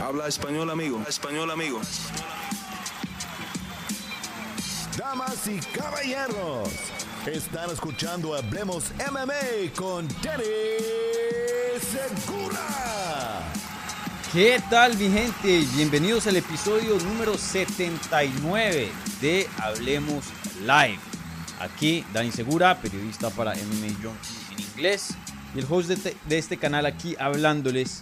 Habla español, amigo. Español, amigo. Damas y caballeros, están escuchando Hablemos MMA con Danny Segura. ¿Qué tal mi gente? Bienvenidos al episodio número 79 de Hablemos Live. Aquí Dani Segura, periodista para MMA Junkie en inglés y el host de, de este canal aquí hablándoles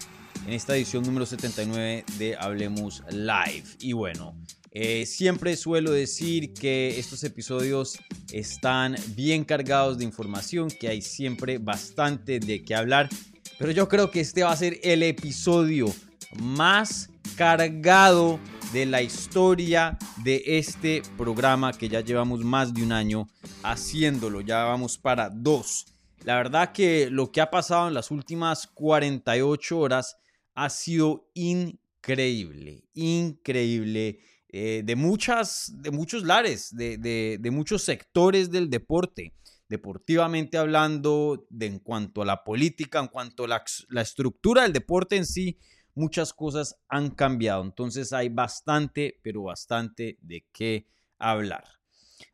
en esta edición número 79 de Hablemos Live. Y bueno, eh, siempre suelo decir que estos episodios están bien cargados de información, que hay siempre bastante de qué hablar, pero yo creo que este va a ser el episodio más cargado de la historia de este programa que ya llevamos más de un año haciéndolo, ya vamos para dos. La verdad que lo que ha pasado en las últimas 48 horas ha sido increíble, increíble. Eh, de, muchas, de muchos lares, de, muchos sectores del deporte, deportivamente hablando, de, en cuanto a la política, en cuanto a la, la estructura del deporte en sí, muchas cosas han cambiado. Entonces hay bastante, pero bastante de qué hablar.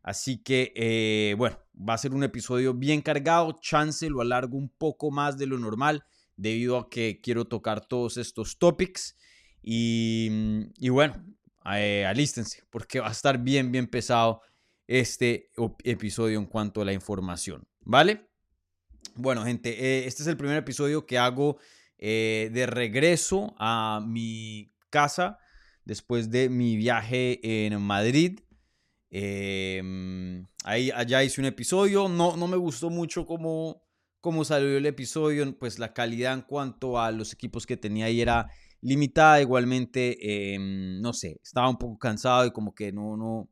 Así que, eh, bueno, va a ser un episodio bien cargado. Chance lo alargo un poco más de lo normal debido a que quiero tocar todos estos topics. Y, bueno, eh, alístense porque va a estar bien, bien pesado este episodio en cuanto a la información. ¿Vale? Bueno, gente, eh, este es el primer episodio que hago eh, de regreso a mi casa después de mi viaje en Madrid. Em, ahí, allá hice un episodio. No, no me gustó mucho como cómo salió el episodio, pues la calidad en cuanto a los equipos que tenía ahí era limitada. Igualmente, em, no sé, estaba un poco cansado y como que no, no,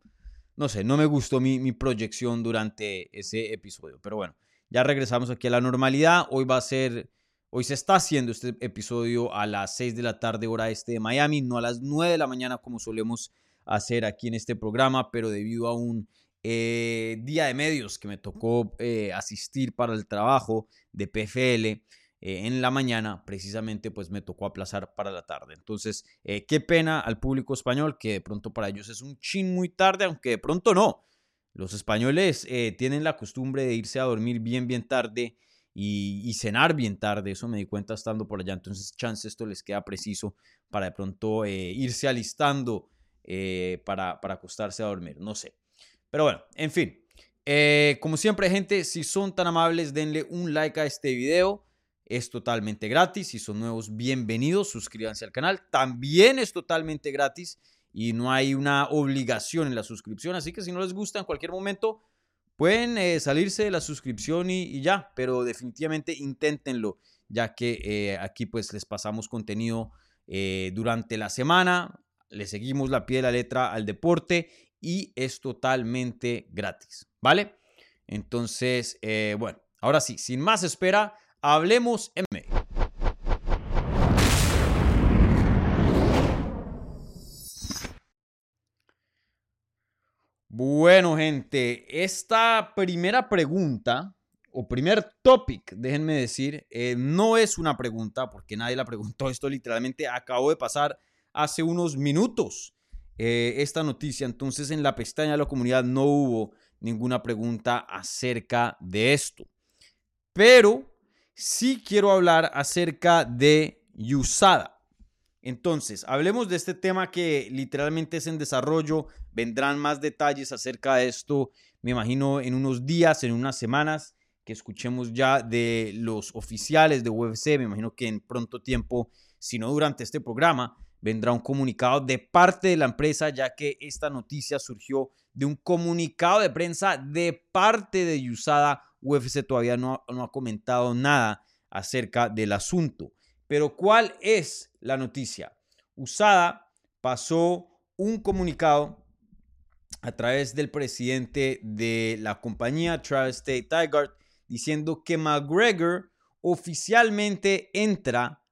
no sé, no me gustó mi, proyección durante ese episodio. Pero bueno, ya regresamos aquí a la normalidad. Hoy va a ser, hoy se está haciendo este episodio a las 6 de la tarde hora este de Miami, no a las 9 de la mañana como solemos hacer aquí en este programa, pero debido a un eh, día de medios que me tocó eh, asistir para el trabajo de PFL eh, en la mañana, precisamente pues me tocó aplazar para la tarde. Entonces, qué pena al público español que de pronto para ellos es un chin muy tarde, aunque de pronto no. Los españoles tienen la costumbre de irse a dormir bien, bien tarde y, cenar bien tarde. Eso me di cuenta estando por allá. Entonces, chance esto les queda preciso para de pronto irse alistando para, para acostarse a dormir. No sé. Pero bueno, en fin. Eh, como siempre, gente, si son tan amables, denle un like a este video. Es totalmente gratis. Si son nuevos, bienvenidos. Suscríbanse al canal. También es totalmente gratis y no hay una obligación en la suscripción. Así que si no les gusta en cualquier momento, pueden eh, salirse de la suscripción y, ya. Pero definitivamente inténtenlo, ya que eh, aquí pues les pasamos contenido durante la semana. Le seguimos la pie de la letra al deporte y es totalmente gratis, ¿vale? Entonces, eh, bueno, ahora sí, sin más espera, hablemos M. Bueno, gente, esta primera pregunta o primer topic, déjenme decir, eh, no es una pregunta porque nadie la preguntó. Esto literalmente acabó de pasar hace unos minutos. Eh, esta noticia. Entonces en la pestaña de la comunidad no hubo ninguna pregunta acerca de esto. Pero sí quiero hablar acerca de USADA. Entonces, hablemos de este tema que literalmente es en desarrollo. Vendrán más detalles acerca de esto, me imagino, en unos días, en unas semanas, que escuchemos ya de los oficiales de UFC. Me imagino que en pronto tiempo, si no durante este programa, vendrá un comunicado de parte de la empresa, ya que esta noticia surgió de un comunicado de prensa de parte de USADA. UFC todavía no, no ha comentado nada acerca del asunto. Pero ¿cuál es la noticia? USADA pasó un comunicado a través del presidente de la compañía Travis State Tigard diciendo que McGregor oficialmente entra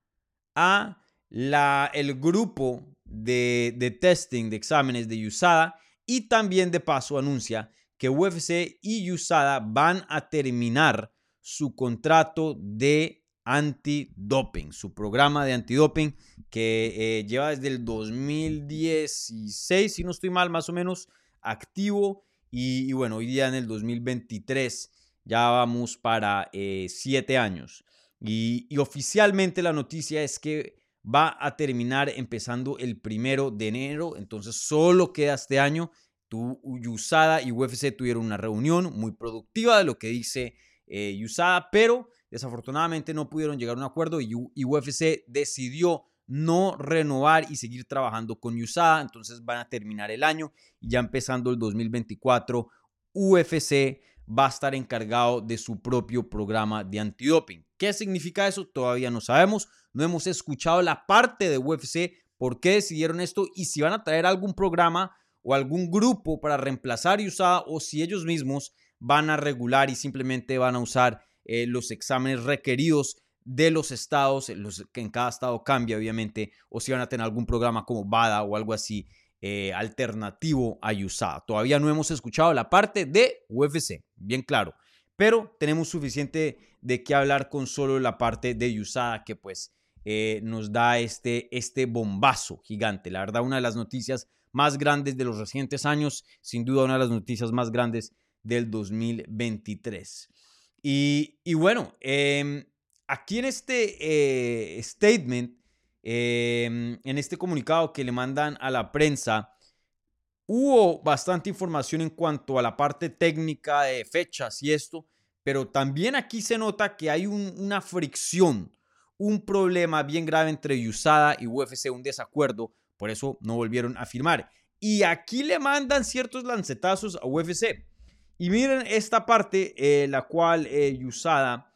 a el grupo de, de testing de exámenes de USADA y también de paso anuncia que UFC y USADA van a terminar su contrato de antidoping, su programa de antidoping que eh, lleva desde el 2016, si no estoy mal, más o menos activo. Y, bueno, hoy día en el 2023 ya vamos para eh, siete años. Y, oficialmente la noticia es que va a terminar empezando el primero de enero. Entonces solo queda este año. Tu, Yusada y UFC tuvieron una reunión muy productiva de lo que dice eh, Yusada, pero desafortunadamente no pudieron llegar a un acuerdo y, UFC decidió no renovar y seguir trabajando con USADA. Entonces van a terminar el año y ya empezando el 2024, UFC va a estar encargado de su propio programa de antidoping. ¿Qué significa eso? Todavía no sabemos. No hemos escuchado la parte de UFC, por qué decidieron esto y si van a traer algún programa o algún grupo para reemplazar USADA o si ellos mismos van a regular y simplemente van a usar eh, los exámenes requeridos de los estados, los, que en cada estado cambia obviamente, o si van a tener algún programa como BADA o algo así eh, alternativo a USADA. Todavía no hemos escuchado la parte de UFC, bien claro, pero tenemos suficiente de qué hablar con solo la parte de USADA que pues eh, nos da este, este bombazo gigante. La verdad, una de las noticias más grandes de los recientes años, sin duda una de las noticias más grandes del 2023. Y, bueno, em, aquí en este eh, statement, em, en este comunicado que le mandan a la prensa, hubo bastante información en cuanto a la parte técnica de fechas y esto, pero también aquí se nota que hay una fricción, un problema bien grave entre USADA y UFC, un desacuerdo, por eso no volvieron a firmar. Y aquí le mandan ciertos lancetazos a UFC. Y miren esta parte, eh, la cual eh, Yusada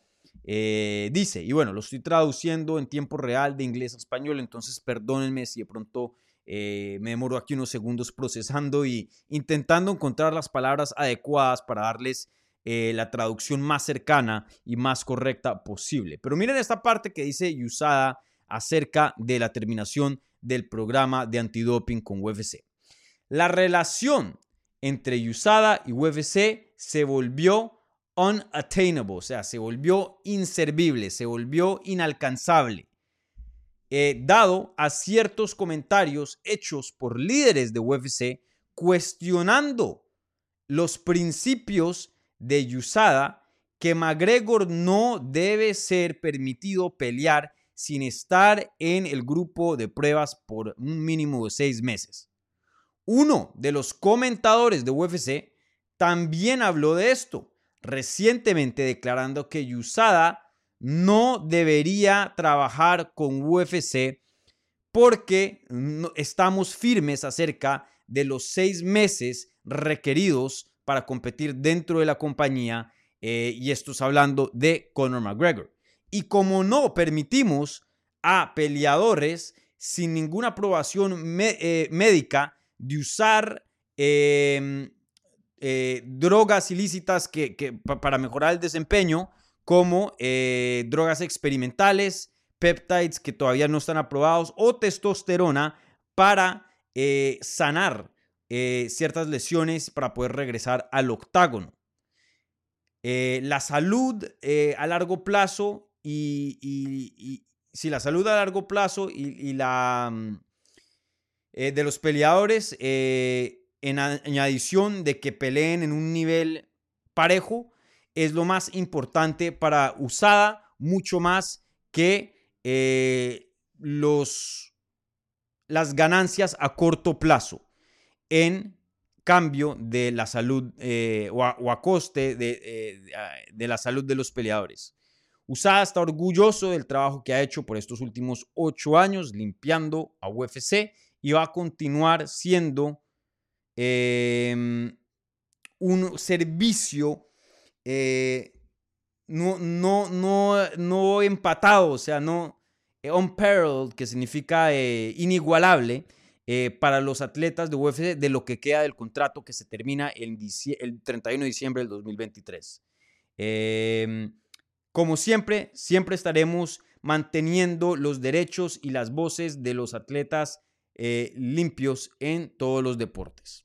eh, dice, y bueno, lo estoy traduciendo en tiempo real de inglés a español, entonces perdónenme si de pronto me demoro aquí unos segundos procesando y intentando encontrar las palabras adecuadas para darles la traducción más cercana y más correcta posible. Pero miren esta parte que dice Yusada acerca de la terminación del programa de antidoping con UFC. La relación entre USADA y UFC se volvió unattainable, o sea, se volvió inservible, se volvió inalcanzable, eh, dado a ciertos comentarios hechos por líderes de UFC cuestionando los principios de USADA que McGregor no debe ser permitido pelear sin estar en el grupo de pruebas por un mínimo de seis meses. Uno de los comentadores de UFC también habló de esto, recientemente declarando que Yusada no debería trabajar con UFC porque estamos firmes acerca de los seis meses requeridos para competir dentro de la compañía eh, y esto es hablando de Conor McGregor. Y como no permitimos a peleadores sin ninguna aprobación eh, médica de usar em, eh, drogas ilícitas que, para mejorar el desempeño, como eh, drogas experimentales, peptides que todavía no están aprobados o testosterona para eh, sanar ciertas lesiones para poder regresar al octágono. la salud a largo plazo y, si la salud a largo plazo y la mm, de los peleadores, en, adición de que peleen en un nivel parejo, es lo más importante para Usada, mucho más que eh, los, las ganancias a corto plazo en cambio de la salud o, a, coste de, de, la salud de los peleadores. Usada está orgulloso del trabajo que ha hecho por estos últimos ocho años limpiando a UFC y va a continuar siendo em, un servicio eh, no, no, no, no empatado, o sea, no eh, unparalleled, que significa eh, inigualable para los atletas de UFC de lo que queda del contrato que se termina el, el 31 de diciembre del 2023. Em, como siempre, siempre estaremos manteniendo los derechos y las voces de los atletas limpios en todos los deportes.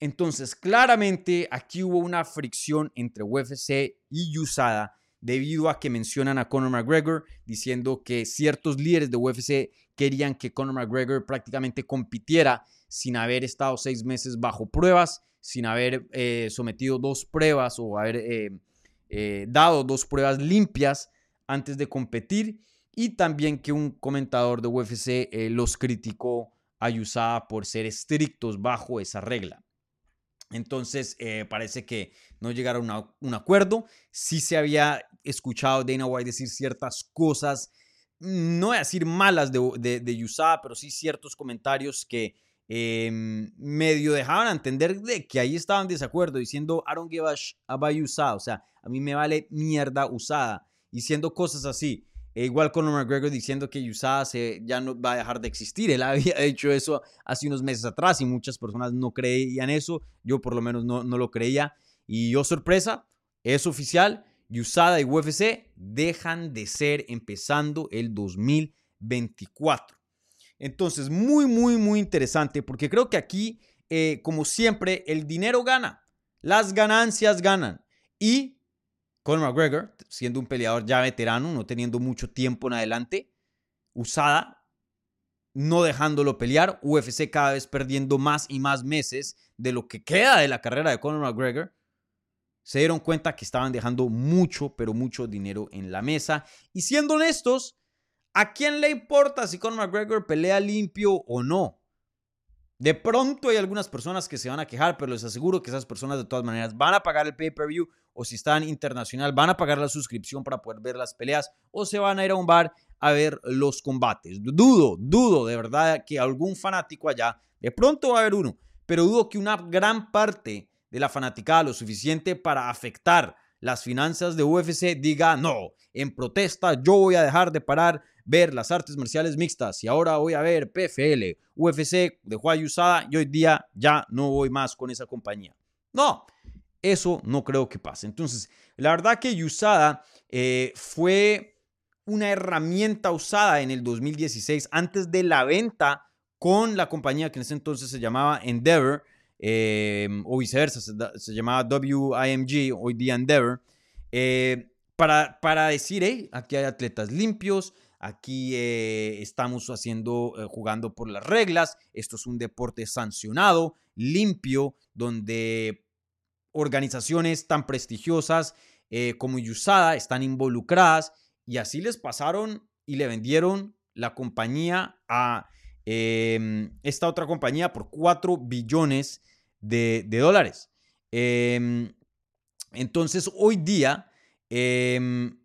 Entonces, claramente aquí hubo una fricción entre UFC y USADA debido a que mencionan a Conor McGregor diciendo que ciertos líderes de UFC querían que Conor McGregor prácticamente compitiera sin haber estado seis meses bajo pruebas, sin haber eh, sometido dos pruebas o haber eh, eh, dado dos pruebas limpias antes de competir y también que un comentador de UFC los criticó a USADA por ser estrictos bajo esa regla. Entonces, parece que no llegaron a un acuerdo. Sí se había escuchado Dana White decir ciertas cosas, no voy a decir malas de, de, de pero sí ciertos comentarios que Em, medio dejaban entender de que ahí estaban de desacuerdo, diciendo I don't give a, buy usada, o sea, a mí me vale mierda usada, diciendo cosas así. E igual con McGregor diciendo que USADA se, ya no va a dejar de existir. Él había hecho eso hace unos meses atrás y muchas personas no creían eso. Yo por lo menos no, no lo creía. Y yo sorpresa, es oficial. USADA y UFC dejan de ser empezando el 2024. Entonces, muy, muy, muy interesante porque creo que aquí, eh, como siempre, el dinero gana, las ganancias ganan. Y Conor McGregor, siendo un peleador ya veterano, no teniendo mucho tiempo en adelante, usada, no dejándolo pelear, UFC cada vez perdiendo más y más meses de lo que queda de la carrera de Conor McGregor, se dieron cuenta que estaban dejando mucho, pero mucho dinero en la mesa. Y siendo honestos, ¿A quién le importa si Conor McGregor pelea limpio o no? De pronto hay algunas personas que se van a quejar, pero les aseguro que esas personas de todas maneras van a pagar el pay-per-view o si están internacional van a pagar la suscripción para poder ver las peleas o se van a ir a un bar a ver los combates. Dudo, dudo de verdad que algún fanático allá, de pronto va a haber uno, pero dudo que una gran parte de la fanaticada lo suficiente para afectar las finanzas de UFC diga no, en protesta yo voy a dejar de parar ver las artes marciales mixtas y ahora voy a ver PFL, UFC dejó a USADA y hoy día ya no voy más con esa compañía. No, eso no creo que pase. Entonces, la verdad que USADA eh, fue una herramienta usada en el 2016 antes de la venta con la compañía que en ese entonces se llamaba Endeavor, eh, o viceversa, se, llamaba WIMG, hoy día Endeavor, eh, para, para decir, aquí hay atletas limpios, Aquí eh, estamos haciendo, jugando por las reglas. Esto es un deporte sancionado, limpio, donde organizaciones tan prestigiosas como USADA están involucradas y así les pasaron y le vendieron la compañía a em, esta otra compañía por 4 billones de, dólares. Em, entonces, hoy día, em,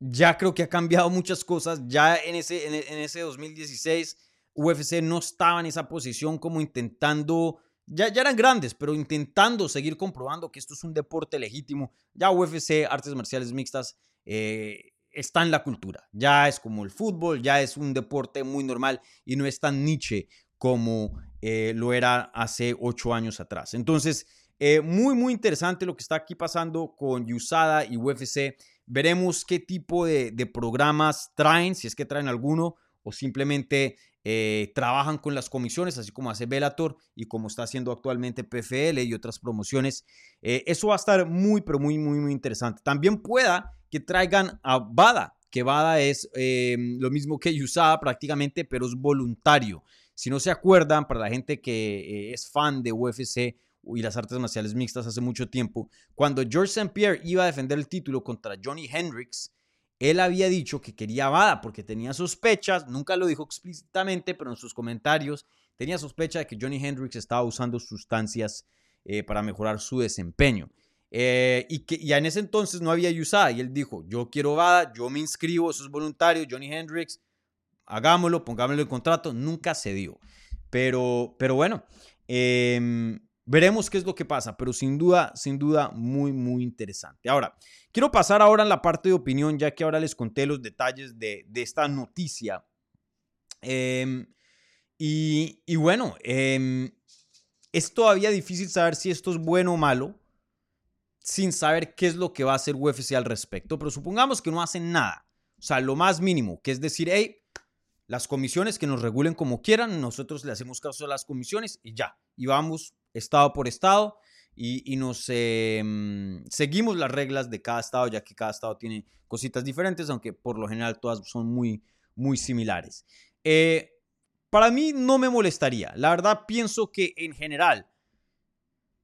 ya creo que ha cambiado muchas cosas. Ya en ese, en, ese 2016 UFC no estaba en esa posición como intentando, ya, ya eran grandes, pero intentando seguir comprobando que esto es un deporte legítimo. Ya UFC, artes marciales mixtas, eh, está en la cultura. Ya es como el fútbol, ya es un deporte muy normal y no es tan niche como eh, lo era hace ocho años atrás. Entonces, eh, muy, muy interesante lo que está aquí pasando con USADA y UFC. Veremos qué tipo de, programas traen, si es que traen alguno o simplemente eh, trabajan con las comisiones, así como hace Bellator y como está haciendo actualmente PFL y otras promociones. Eso va a estar muy, pero muy, muy, muy interesante. También pueda que traigan a Bada, que Bada es lo mismo que USADA prácticamente, pero es voluntario. Si no se acuerdan, para la gente que es fan de UFC, y las artes marciales mixtas hace mucho tiempo, cuando George St. Pierre iba a defender el título contra Johnny Hendricks, él había dicho que quería Bada porque tenía sospechas, nunca lo dijo explícitamente, pero en sus comentarios tenía sospecha de que Johnny Hendricks estaba usando sustancias eh, para mejorar su desempeño. Eh, y que ya en ese entonces no había USADA y él dijo, yo quiero Bada, yo me inscribo, eso es voluntario, Johnny Hendricks, hagámoslo, pongámoslo en contrato, nunca se dio. Pero, pero bueno, eh, Veremos qué es lo que pasa, pero sin duda, sin duda, muy, muy interesante. Ahora, quiero pasar ahora a la parte de opinión, ya que ahora les conté los detalles de, esta noticia. Em, y, bueno, em, es todavía difícil saber si esto es bueno o malo, sin saber qué es lo que va a hacer UFC al respecto, pero supongamos que no hacen nada. O sea, lo más mínimo, que es decir, hey, las comisiones que nos regulen como quieran, nosotros le hacemos caso a las comisiones y ya, y vamos estado por estado y, y nos em, seguimos las reglas de cada estado, ya que cada estado tiene cositas diferentes, aunque por lo general todas son muy, muy similares. Eh, para mí no me molestaría. La verdad pienso que en general,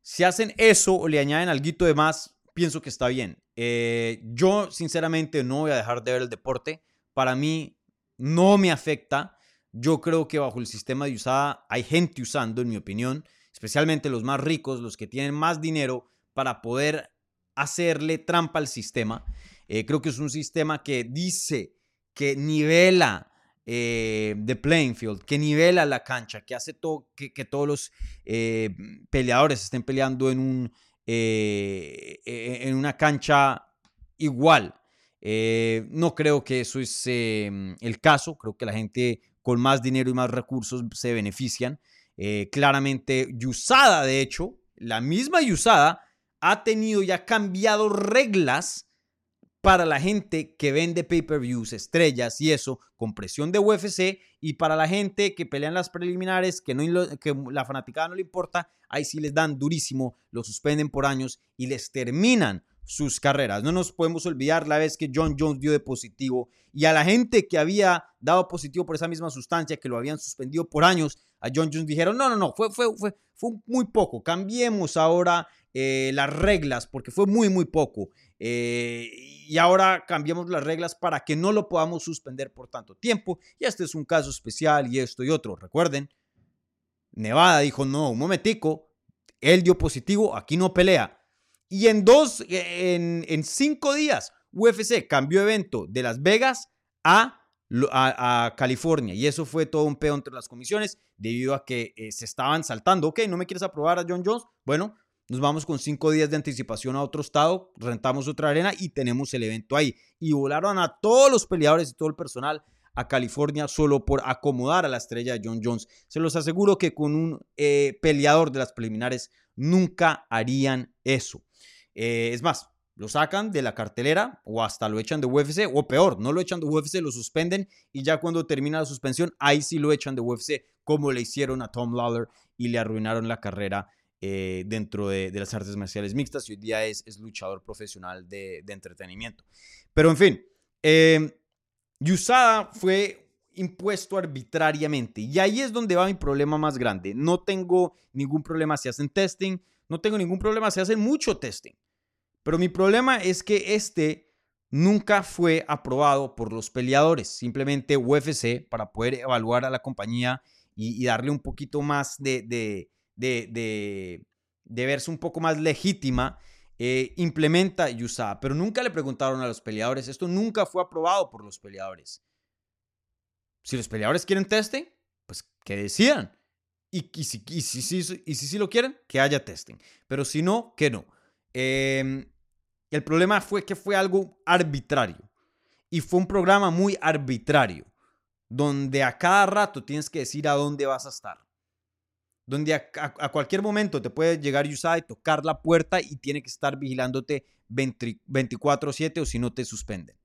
si hacen eso o le añaden algo de más, pienso que está bien. Eh, yo sinceramente no voy a dejar de ver el deporte. Para mí no me afecta. Yo creo que bajo el sistema de usada hay gente usando, en mi opinión, especialmente los más ricos, los que tienen más dinero para poder hacerle trampa al sistema. Eh, creo que es un sistema que dice que nivela eh, playing field, que nivela la cancha, que hace que, todos los eh, peleadores estén peleando en, un, eh, e, en una cancha igual. No creo que eso es el caso, creo que la gente con más dinero y más recursos se benefician. claramente, Yusada, de hecho, la misma Yusada ha tenido y ha cambiado reglas para la gente que vende pay-per-views, estrellas y eso, con presión de UFC, y para la gente que pelean las preliminares, que, no, que la fanaticada no le importa, ahí sí les dan durísimo, lo suspenden por años y les terminan sus carreras. No nos podemos olvidar la vez que John Jones dio de positivo y a la gente que había dado positivo por esa misma sustancia, que lo habían suspendido por años, a John Jones dijeron, no, no, no, fue, fue, fue, fue muy poco, cambiemos ahora eh, las reglas porque fue muy, muy poco. Eh, y ahora cambiamos las reglas para que no lo podamos suspender por tanto tiempo. Y este es un caso especial y esto y otro. Recuerden, Nevada dijo, no, un momentico, él dio positivo, aquí no pelea. Y en dos, en, en cinco días, UFC cambió evento de Las Vegas a, California. Y eso fue todo un pedo entre las comisiones debido a que eh, se estaban saltando. Ok, ¿no me quieres aprobar a John Jones? Bueno, nos vamos con cinco días de anticipación a otro estado, rentamos otra arena y tenemos el evento ahí. Y volaron a todos los peleadores y todo el personal a California solo por acomodar a la estrella de John Jones. Se los aseguro que con un eh, peleador de las preliminares nunca harían eso. Eh, es más, lo sacan de la cartelera o hasta lo echan de UFC o peor, no lo echan de UFC, lo suspenden y ya cuando termina la suspensión, ahí sí lo echan de UFC como le hicieron a Tom Lawler y le arruinaron la carrera eh, dentro de, las artes marciales mixtas y hoy día es, luchador profesional de, entretenimiento. Pero en fin, eh, Yusada fue impuesto arbitrariamente y ahí es donde va mi problema más grande. No tengo ningún problema si hacen testing, no tengo ningún problema si hacen mucho testing. Pero mi problema es que este nunca fue aprobado por los peleadores, simplemente UFC para poder evaluar a la compañía y, darle un poquito más de, de, verse un poco más legítima, eh, implementa USADA, pero nunca le preguntaron a los peleadores, esto nunca fue aprobado por los peleadores. Si los peleadores quieren testing, pues que decidan. Y, si, y, si, lo quieren, que haya testing. Pero si no, que no. Em, el problema fue que fue algo arbitrario. Y fue un programa muy arbitrario. Donde a cada rato tienes que decir a dónde vas a estar donde a, cualquier momento te puede llegar USAID y tocar la puerta y tiene que estar vigilándote 24/7 o si no te suspenden.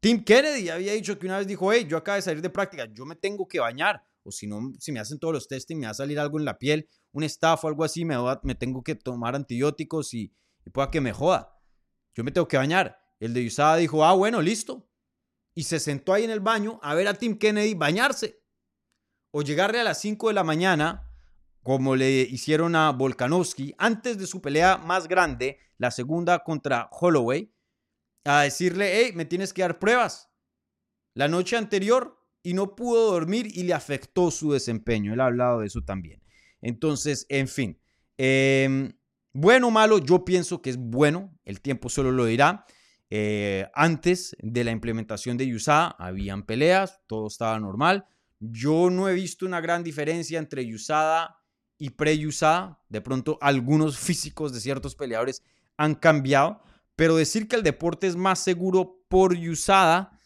Tim Kennedy había dicho que una vez dijo, hey, yo acabo de salir de práctica, yo me tengo que bañar, o si no, si me hacen todos los testing, me va a salir algo en la piel, un staff o algo así, me, me tengo que tomar antibióticos y, pueda que me joda. Yo me tengo que bañar. El de USAID dijo, ah, bueno, listo. Y se sentó ahí en el baño a ver a Tim Kennedy bañarse o llegarle a las 5 de la mañana, como le hicieron a Volkanovski, antes de su pelea más grande, la segunda contra Holloway, a decirle, hey, me tienes que dar pruebas. La noche anterior y no pudo dormir y le afectó su desempeño. Él ha hablado de eso también. Entonces, en fin, em, bueno o malo, yo pienso que es bueno, el tiempo solo lo dirá. Eh, antes de la implementación de USA habían peleas, todo estaba normal. Yo no he visto una gran diferencia entre USADA y pre-USADA. De pronto algunos físicos de ciertos peleadores han cambiado, pero decir que el deporte es más seguro por USADA,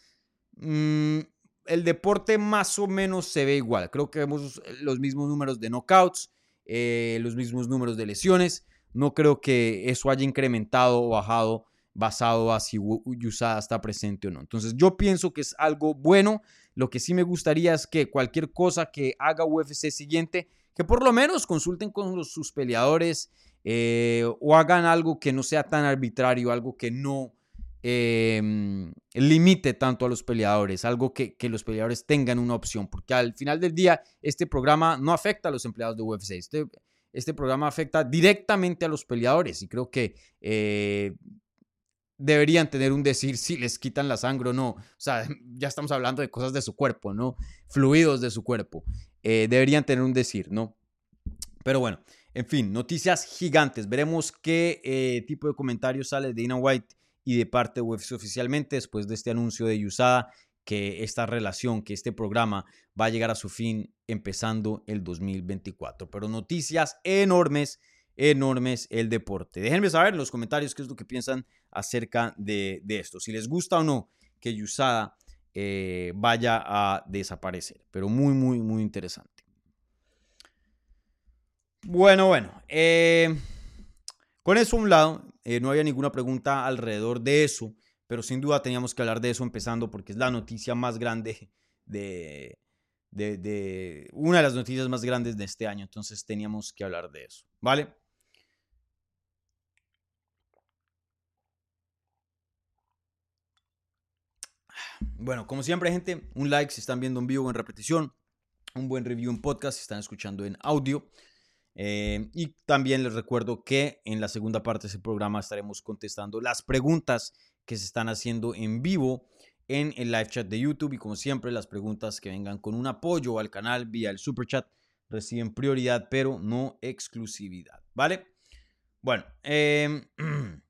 mm, el deporte más o menos se ve igual. Creo que vemos los mismos números de knockouts, eh, los mismos números de lesiones. No creo que eso haya incrementado o bajado basado a si USADA está presente o no. Entonces yo pienso que es algo bueno. Lo que sí me gustaría es que cualquier cosa que haga UFC siguiente, que por lo menos consulten con sus peleadores eh, o hagan algo que no sea tan arbitrario, algo que no em, limite tanto a los peleadores, algo que, los peleadores tengan una opción, porque al final del día este programa no afecta a los empleados de UFC, este, este programa afecta directamente a los peleadores y creo que eh, deberían tener un decir si les quitan la sangre o no. O sea, ya estamos hablando de cosas de su cuerpo, ¿no? Fluidos de su cuerpo. Eh, deberían tener un decir, ¿no? Pero bueno, en fin, noticias gigantes. Veremos qué eh, tipo de comentarios sale de Dana White y de parte de UFC oficialmente después de este anuncio de USADA que esta relación, que este programa va a llegar a su fin empezando el 2024. Pero noticias enormes enormes el deporte. Déjenme saber en los comentarios qué es lo que piensan acerca de, esto. Si les gusta o no que Yusada eh, vaya a desaparecer. Pero muy, muy, muy interesante. Bueno, bueno. Eh, con eso a un lado, eh, no había ninguna pregunta alrededor de eso, pero sin duda teníamos que hablar de eso empezando porque es la noticia más grande de, de, una de las noticias más grandes de este año, entonces teníamos que hablar de eso, ¿vale? Bueno, como siempre, gente, un like si están viendo en vivo o en repetición, un buen review en podcast si están escuchando en audio. Eh, y también les recuerdo que en la segunda parte de ese programa estaremos contestando las preguntas que se están haciendo en vivo en el live chat de YouTube. Y como siempre, las preguntas que vengan con un apoyo al canal vía el super chat reciben prioridad, pero no exclusividad. ¿Vale? Bueno, eh,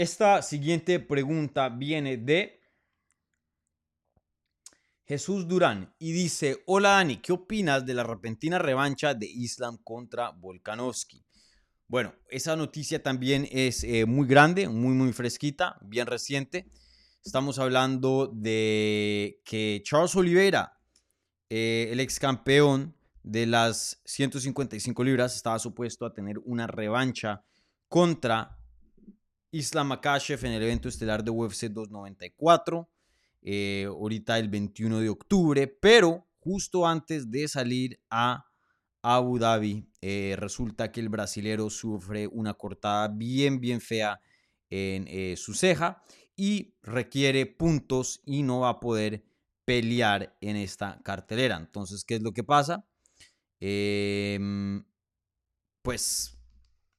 Esta siguiente pregunta viene de Jesús Durán y dice, hola Dani, ¿qué opinas de la repentina revancha de Islam contra Volkanovski? Bueno, esa noticia también es eh, muy grande, muy, muy fresquita, bien reciente. Estamos hablando de que Charles Oliveira, eh, el ex campeón de las 155 libras, estaba supuesto a tener una revancha contra Islam Makashev en el evento estelar de UFC 294, eh, ahorita el 21 de octubre, pero justo antes de salir a Abu Dhabi, eh, resulta que el brasilero sufre una cortada bien, bien fea en eh, su ceja y requiere puntos y no va a poder pelear en esta cartelera. Entonces, ¿qué es lo que pasa? Em, pues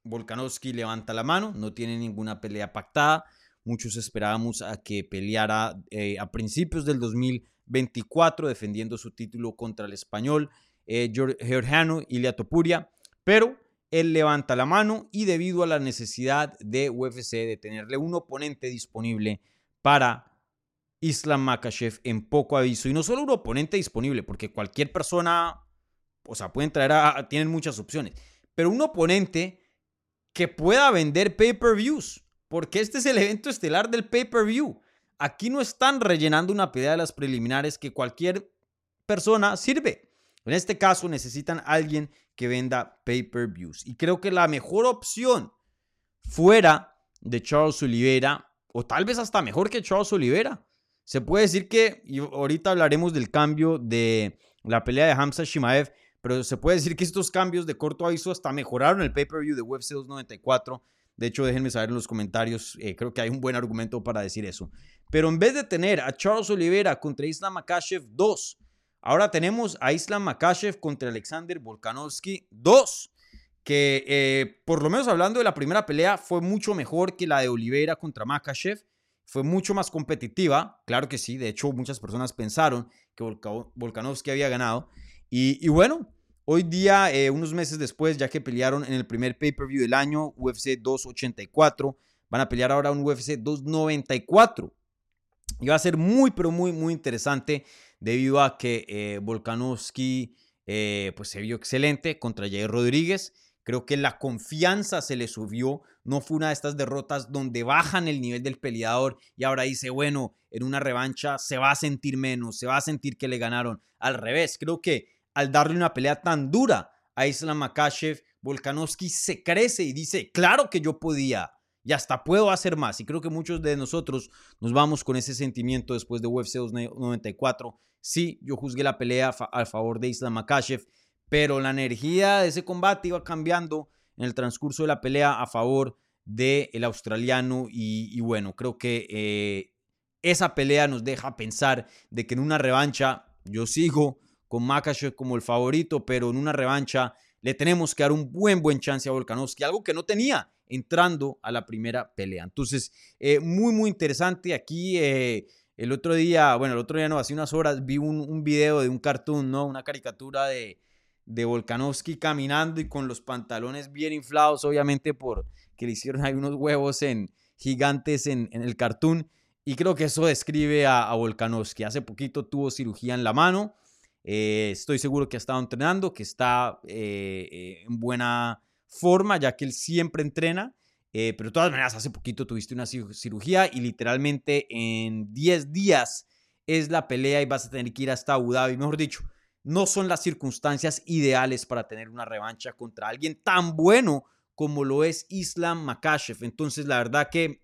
Volkanovski levanta la mano, no tiene ninguna pelea pactada. Muchos esperábamos a que peleara eh, a principios del 2024 defendiendo su título contra el español eh, Georgiano Ilia Topuria, pero él levanta la mano y debido a la necesidad de UFC de tenerle un oponente disponible para Islam Makashev en poco aviso y no solo un oponente disponible, porque cualquier persona, o sea, pueden traer a, tienen muchas opciones, pero un oponente que pueda vender pay-per-views, porque este es el evento estelar del pay-per-view. Aquí no están rellenando una pelea de las preliminares que cualquier persona sirve. En este caso necesitan alguien que venda pay-per-views. Y creo que la mejor opción fuera de Charles Oliveira, o tal vez hasta mejor que Charles Oliveira. Se puede decir que, y ahorita hablaremos del cambio de la pelea de Hamza Shimaev, pero se puede decir que estos cambios de corto aviso hasta mejoraron el pay-per-view de UFC 294. De hecho, déjenme saber en los comentarios, eh, creo que hay un buen argumento para decir eso. Pero en vez de tener a Charles Oliveira contra Islam Makashev 2, ahora tenemos a Islam Makashev contra Alexander Volkanovski 2, que eh, por lo menos hablando de la primera pelea fue mucho mejor que la de Oliveira contra Makashev. Fue mucho más competitiva, claro que sí, de hecho muchas personas pensaron que Volkanovski había ganado. Y, bueno, hoy día, eh, unos meses después, ya que pelearon en el primer pay-per-view del año, UFC 284, van a pelear ahora un UFC 294. Y va a ser muy, pero muy, muy interesante debido a que eh, Volkanovski eh, pues se vio excelente contra Jair Rodríguez. Creo que la confianza se le subió. No fue una de estas derrotas donde bajan el nivel del peleador y ahora dice, bueno, en una revancha se va a sentir menos, se va a sentir que le ganaron. Al revés, creo que al darle una pelea tan dura a Islam Makashev, Volkanovski se crece y dice, claro que yo podía, y hasta puedo hacer más. Y creo que muchos de nosotros nos vamos con ese sentimiento después de UFC 294. Sí, yo juzgué la pelea a favor de Islam Makashev, pero la energía de ese combate iba cambiando en el transcurso de la pelea a favor del australiano y, bueno, creo que eh, esa pelea nos deja pensar de que en una revancha yo sigo con Makashev como el favorito, pero en una revancha le tenemos que dar un buen, buen chance a Volkanovski, algo que no tenía entrando a la primera pelea. Entonces, eh, muy, muy interesante. Aquí eh, el otro día, bueno, el otro día no, hace unas horas vi un, video de un cartoon, ¿no? Una caricatura de, de Volkanovski caminando y con los pantalones bien inflados, obviamente por que le hicieron ahí unos huevos en, gigantes en, el cartoon. Y creo que eso describe a, a Volkanovski. Hace poquito tuvo cirugía en la mano. Eh, estoy seguro que ha estado entrenando, que está eh, eh, en buena forma, ya que él siempre entrena. pero de todas maneras, hace poquito tuviste una cirugía y literalmente en 10 días es la pelea y vas a tener que ir hasta Abu Dhabi. Mejor dicho, no son las circunstancias ideales para tener una revancha contra alguien tan bueno como lo es Islam Makashev. Entonces, la verdad que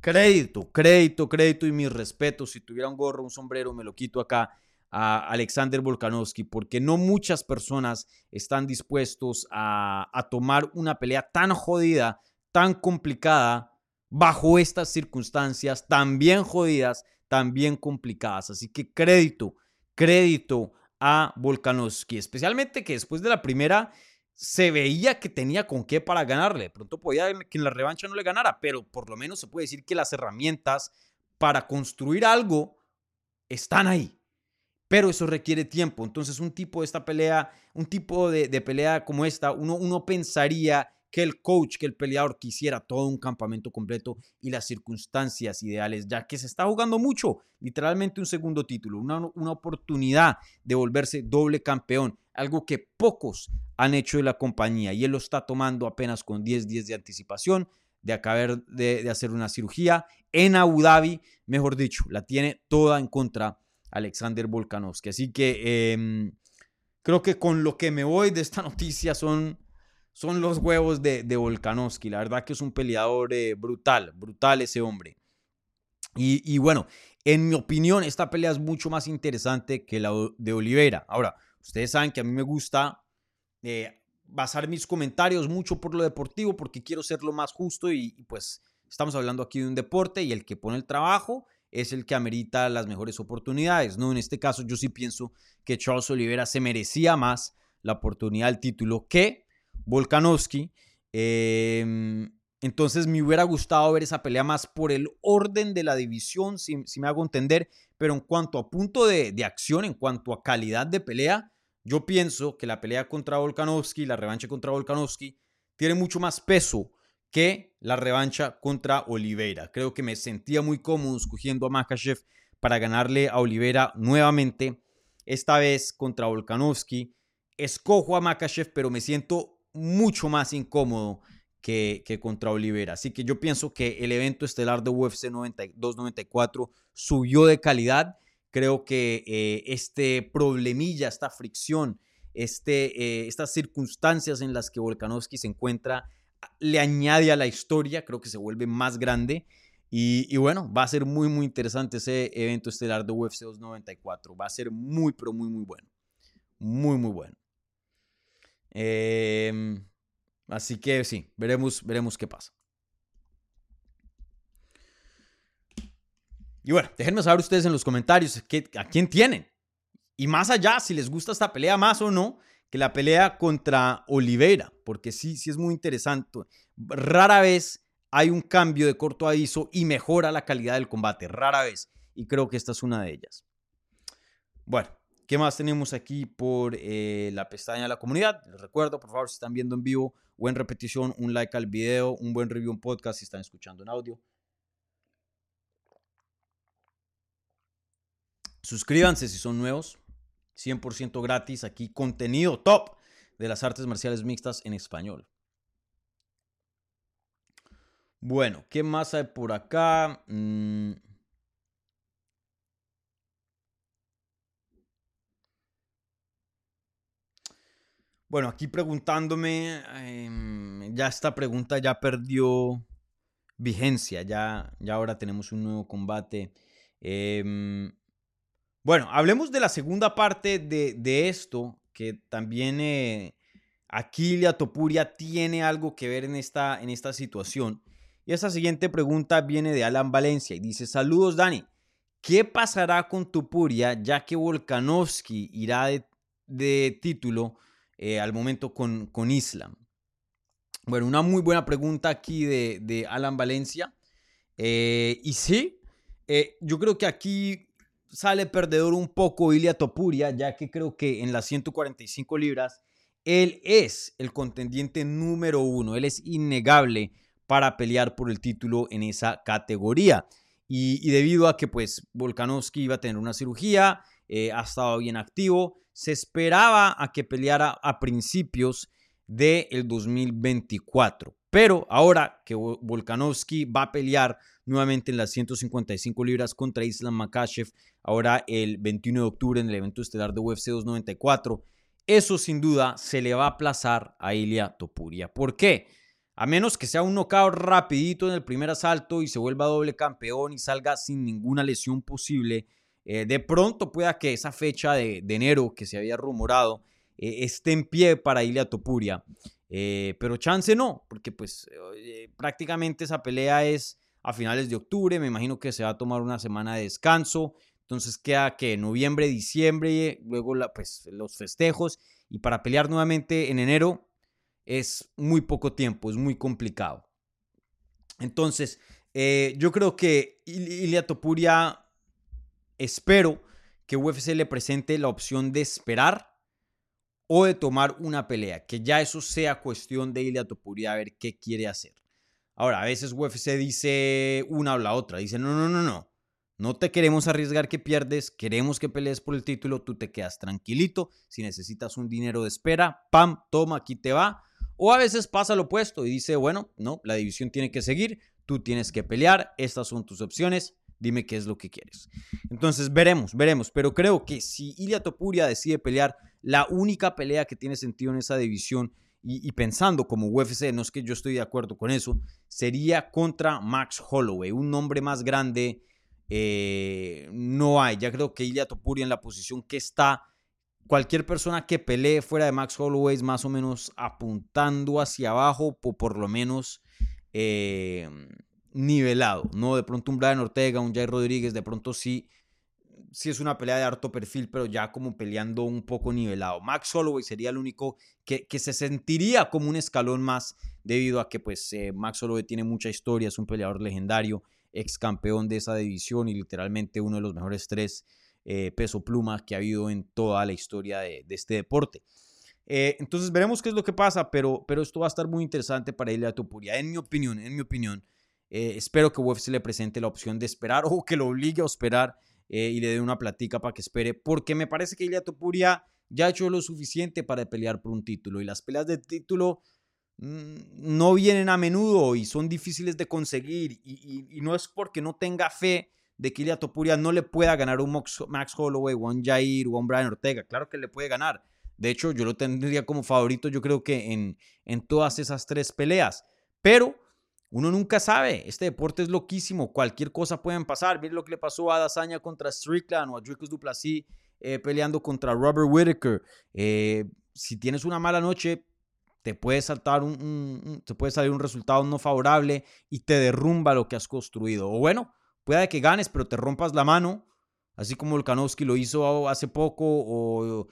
crédito, crédito, crédito y mis respetos. Si tuviera un gorro, un sombrero, me lo quito acá a Alexander Volkanovski, porque no muchas personas están dispuestos a, tomar una pelea tan jodida, tan complicada, bajo estas circunstancias tan bien jodidas, tan bien complicadas. Así que crédito, crédito a Volkanovski, especialmente que después de la primera se veía que tenía con qué para ganarle. De pronto podía que en la revancha no le ganara, pero por lo menos se puede decir que las herramientas para construir algo están ahí pero eso requiere tiempo. Entonces, un tipo de esta pelea, un tipo de, pelea como esta, uno, uno pensaría que el coach, que el peleador quisiera todo un campamento completo y las circunstancias ideales, ya que se está jugando mucho, literalmente un segundo título, una, una oportunidad de volverse doble campeón, algo que pocos han hecho de la compañía y él lo está tomando apenas con 10 días de anticipación de acabar de, de hacer una cirugía en Abu Dhabi, mejor dicho, la tiene toda en contra Alexander Volkanovski. Así que em, creo que con lo que me voy de esta noticia son, son los huevos de, de Volkanovski. La verdad que es un peleador eh, brutal, brutal ese hombre. Y, bueno, en mi opinión, esta pelea es mucho más interesante que la de Oliveira. Ahora, ustedes saben que a mí me gusta eh, basar mis comentarios mucho por lo deportivo porque quiero ser lo más justo y, y pues estamos hablando aquí de un deporte y el que pone el trabajo es el que amerita las mejores oportunidades. ¿no? En este caso yo sí pienso que Charles Oliveira se merecía más la oportunidad del título que Volkanovski. Em, entonces me hubiera gustado ver esa pelea más por el orden de la división, si, me hago entender, pero en cuanto a punto de, de, acción, en cuanto a calidad de pelea, yo pienso que la pelea contra Volkanovski, la revancha contra Volkanovski, tiene mucho más peso que la revancha contra Oliveira. Creo que me sentía muy cómodo escogiendo a Makachev para ganarle a Oliveira nuevamente, esta vez contra Volkanovski. Escojo a Makachev, pero me siento mucho más incómodo que, que, contra Oliveira. Así que yo pienso que el evento estelar de UFC 92-94 subió de calidad. Creo que eh, este problemilla, esta fricción, este, eh, estas circunstancias en las que Volkanovski se encuentra le añade a la historia, creo que se vuelve más grande. Y, bueno, va a ser muy, muy interesante ese evento estelar de UFC 294. Va a ser muy, pero muy, muy bueno. Muy, muy bueno. Em, así que sí, veremos, veremos qué pasa. Y bueno, déjenme saber ustedes en los comentarios a quién tienen. Y más allá, si les gusta esta pelea más o no, que la pelea contra Oliveira, porque sí, sí es muy interesante. Rara vez hay un cambio de corto aviso y mejora la calidad del combate, rara vez. Y creo que esta es una de ellas. Bueno, ¿qué más tenemos aquí por eh, la pestaña de la comunidad? Les recuerdo, por favor, si están viendo en vivo o en repetición, un like al video, un buen review en podcast si están escuchando en audio. Suscríbanse si son nuevos. 100% gratis aquí, contenido top de las artes marciales mixtas en español. Bueno, ¿qué más hay por acá? Mm. Bueno, aquí preguntándome, em, ya esta pregunta ya perdió vigencia, ya, ya ahora tenemos un nuevo combate. Em, bueno, hablemos de la segunda parte de, esto, que también eh, Aquilia Topuria tiene algo que ver en esta, en esta situación. Y esta siguiente pregunta viene de Alan Valencia y dice, saludos Dani, ¿qué pasará con Topuria ya que Volkanovski irá de, título eh, al momento con, con Islam? Bueno, una muy buena pregunta aquí de, Alan Valencia. Eh, y sí, yo creo que aquí sale perdedor un poco Ilia Topuria, ya que creo que en las 145 libras él es el contendiente número uno, él es innegable para pelear por el título en esa categoría. Y, debido a que pues Volkanovski iba a tener una cirugía, eh, ha estado bien activo, se esperaba a que peleara a principios del 2024. Pero ahora que Volkanovski va a pelear nuevamente en las 155 libras contra Islam Makashev, ahora el 21 de octubre en el evento estelar de UFC 294, eso sin duda se le va a aplazar a Ilia Topuria. ¿Por qué? A menos que sea un knockout rapidito en el primer asalto y se vuelva doble campeón y salga sin ninguna lesión posible, eh, de pronto pueda que esa fecha de, enero que se había rumorado eh, esté en pie para Ilia Topuria. Eh, pero chance no, porque pues prácticamente esa pelea es a finales de octubre, me imagino que se va a tomar una semana de descanso, entonces queda que noviembre, diciembre, luego pues, los festejos y para pelear nuevamente en enero es muy poco tiempo, es muy complicado. Entonces, eh, yo creo que Ilia Topuria, espero que UFC le presente la opción de esperar o de tomar una pelea, que ya eso sea cuestión de Ilia Topuria a ver qué quiere hacer. Ahora, a veces UFC dice una o la otra. Dice, no, no, no, no. No te queremos arriesgar que pierdes, queremos que pelees por el título, tú te quedas tranquilito. Si necesitas un dinero de espera, pam, toma, aquí te va. O a veces pasa lo opuesto y dice, bueno, no, la división tiene que seguir, tú tienes que pelear, estas son tus opciones, dime qué es lo que quieres. Entonces veremos, veremos, pero creo que si Ilia Topuria decide pelear, la única pelea que tiene sentido en esa división y, pensando como UFC, no es que yo estoy de acuerdo con eso, sería contra Max Holloway, un nombre más grande. Eh, no hay, ya creo que Ilya Topuria en la posición que está, cualquier persona que pelee fuera de Max Holloway es más o menos apuntando hacia abajo, o por lo menos eh, nivelado, ¿no? De pronto un Brian Ortega, un Jay Rodríguez, de pronto sí sí es una pelea de harto perfil, pero ya como peleando un poco nivelado. Max Holloway sería el único que, que se sentiría como un escalón más debido a que pues eh, Max Holloway tiene mucha historia, es un peleador legendario, ex campeón de esa división y literalmente uno de los mejores tres eh, peso pluma que ha habido en toda la historia de, este deporte. Eh, entonces veremos qué es lo que pasa, pero, pero esto va a estar muy interesante para a Topuria. En mi opinión, en mi opinión, espero que UFC le presente la opción de esperar o que lo obligue a esperar eh, y le dé una platica para que espere, porque me parece que Ilia Topuria ya ha hecho lo suficiente para pelear por un título y las peleas de título mm, no vienen a menudo y son difíciles de conseguir y, no es porque no tenga fe de que Ilia Topuria no le pueda ganar un Max Holloway o un Jair o un Brian Ortega, claro que le puede ganar. De hecho, yo lo tendría como favorito, yo creo que en, en todas esas tres peleas. Pero uno nunca sabe, este deporte es loquísimo, cualquier cosa puede pasar. Miren lo que le pasó a Dazaña contra Strickland o a Dricus Duplessis eh, peleando contra Robert Whittaker. Eh, si tienes una mala noche, te puede saltar un, te puede salir un resultado no favorable y te derrumba lo que has construido. O bueno, puede que ganes, pero te rompas la mano, así como Volkanovski lo hizo hace poco, o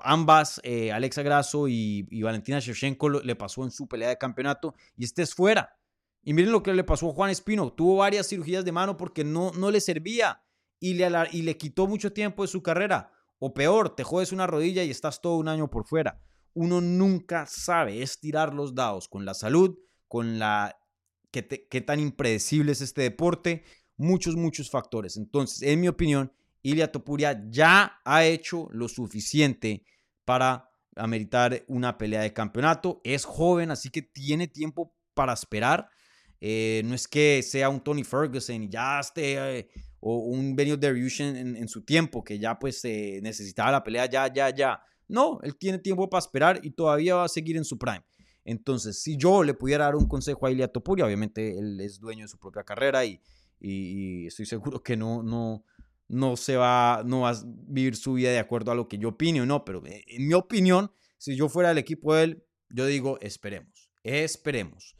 ambas, eh, Alexa Grasso y, y Valentina Shevchenko le pasó en su pelea de campeonato y estés fuera. Y miren lo que le pasó a Juan Espino. Tuvo varias cirugías de mano porque no, no le servía y le, y le quitó mucho tiempo de su carrera. O peor, te jodes una rodilla y estás todo un año por fuera. Uno nunca sabe, es tirar los dados con la salud, con la... qué, qué tan impredecible es este deporte, muchos, muchos factores. Entonces, en mi opinión, Ilia Topuria ya ha hecho lo suficiente para ameritar una pelea de campeonato. Es joven, así que tiene tiempo para esperar. Eh, no es que sea un Tony Ferguson ya esté, eh, o un Benio Dariush en, en, su tiempo, que ya pues necesitaba la pelea ya, ya, ya. No, él tiene tiempo para esperar y todavía va a seguir en su prime. Entonces, si yo le pudiera dar un consejo a Ilia Topuria, obviamente él es dueño de su propia carrera y, y, estoy seguro que no, no, no se va, no va a vivir su vida de acuerdo a lo que yo opine o no, pero eh, en mi opinión, si yo fuera el equipo de él, yo digo, esperemos, esperemos.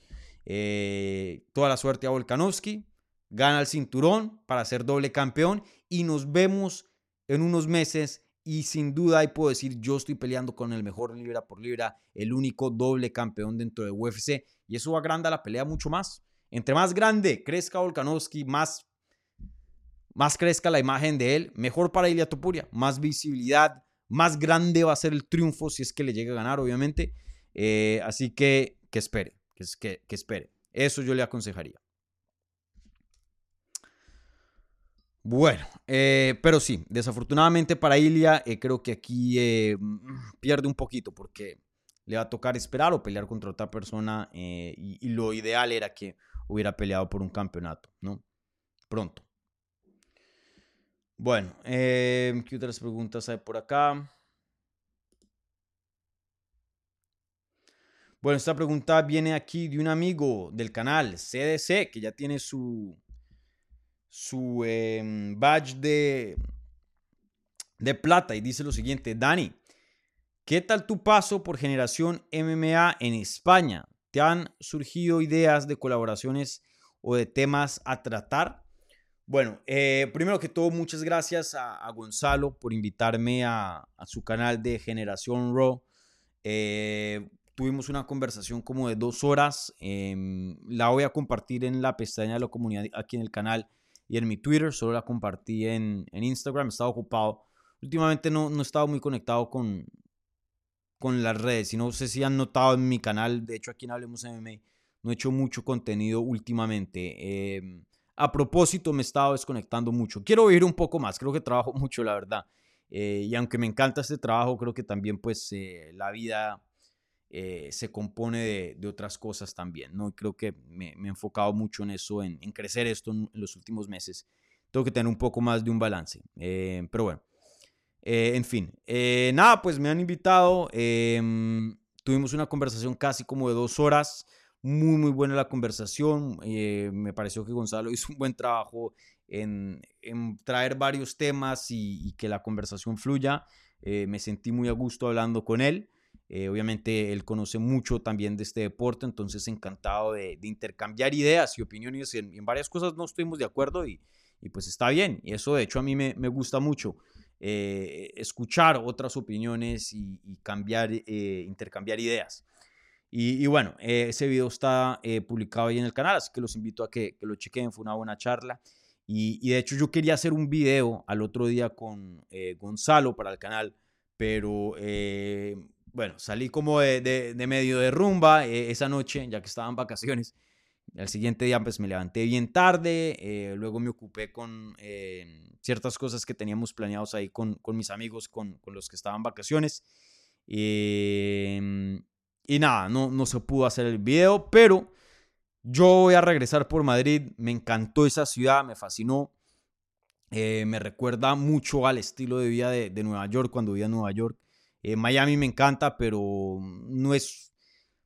Eh, toda la suerte a Volkanovski, gana el cinturón para ser doble campeón y nos vemos en unos meses y sin duda ahí puedo decir, yo estoy peleando con el mejor libra por libra, el único doble campeón dentro de UFC. Y eso agranda la pelea mucho más. Entre más grande crezca Volkanovski, más, más crezca la imagen de él, mejor para Ilia Topuria. Más visibilidad, más grande va a ser el triunfo si es que le llega a ganar, obviamente. Eh, así que que espere, que, espere. Eso yo le aconsejaría. Bueno, eh, pero sí, desafortunadamente para Ilia eh, creo que aquí eh, mm, pierde un poquito porque le va a tocar esperar o pelear contra otra persona y, y, lo ideal era que hubiera peleado por un campeonato, ¿no? Pronto. Bueno, ¿qué otras preguntas hay por acá? Bueno, esta pregunta viene aquí de un amigo del canal CDC que ya tiene su, su em, badge de, de plata y dice lo siguiente, Dani, ¿qué tal tu paso por generación MMA en España? ¿Te han surgido ideas de colaboraciones o de temas a tratar? Bueno, eh, primero que todo, muchas gracias a, Gonzalo por invitarme a, su canal de Generación Raw. Eh, tuvimos una conversación como de dos horas. Em, la voy a compartir en la pestaña de la comunidad aquí en el canal y en mi Twitter, solo la compartí en, en Instagram, estaba ocupado. Últimamente no, no he estado muy conectado con, con las redes, y no sé si han notado en mi canal, de hecho aquí en Hablemos MMA, no he hecho mucho contenido últimamente. Em, a propósito, me he estado desconectando mucho. Quiero vivir un poco más, creo que trabajo mucho, la verdad. Eh, y aunque me encanta este trabajo, creo que también pues eh, la vida eh, se compone de, otras cosas también, ¿no? creo que me, he enfocado mucho en eso, en, crecer esto en, los últimos meses. Tengo que tener un poco más de un balance, eh, pero bueno. Eh, en fin, nada, pues me han invitado. Em, tuvimos una conversación casi como de dos horas. Muy, muy buena la conversación. me pareció que Gonzalo hizo un buen trabajo en, traer varios temas y, y, que la conversación fluya. me sentí muy a gusto hablando con él. Eh, obviamente él conoce mucho también de este deporte, entonces encantado de, intercambiar ideas y opiniones. En, en, varias cosas no estuvimos de acuerdo y, y, pues está bien. Y eso de hecho a mí me, me gusta mucho. Eh, escuchar otras opiniones y, cambiar, eh, intercambiar ideas. Y, bueno, ese video está publicado ahí en el canal, así que los invito a que, lo chequen, fue una buena charla. Y, de hecho yo quería hacer un video al otro día con Gonzalo para el canal, pero bueno, salí como de, medio de rumba eh, esa noche, ya que estaban vacaciones. Al siguiente día pues me levanté bien tarde, eh, luego me ocupé con eh, ciertas cosas que teníamos planeados ahí con, con mis amigos, con, los que estaban vacaciones. Em, y nada, no, se pudo hacer el video, pero yo voy a regresar por Madrid. Me encantó esa ciudad, me fascinó. me recuerda mucho al estilo de vida de, de Nueva York cuando vivía en Nueva York. Eh, Miami me encanta, pero no es...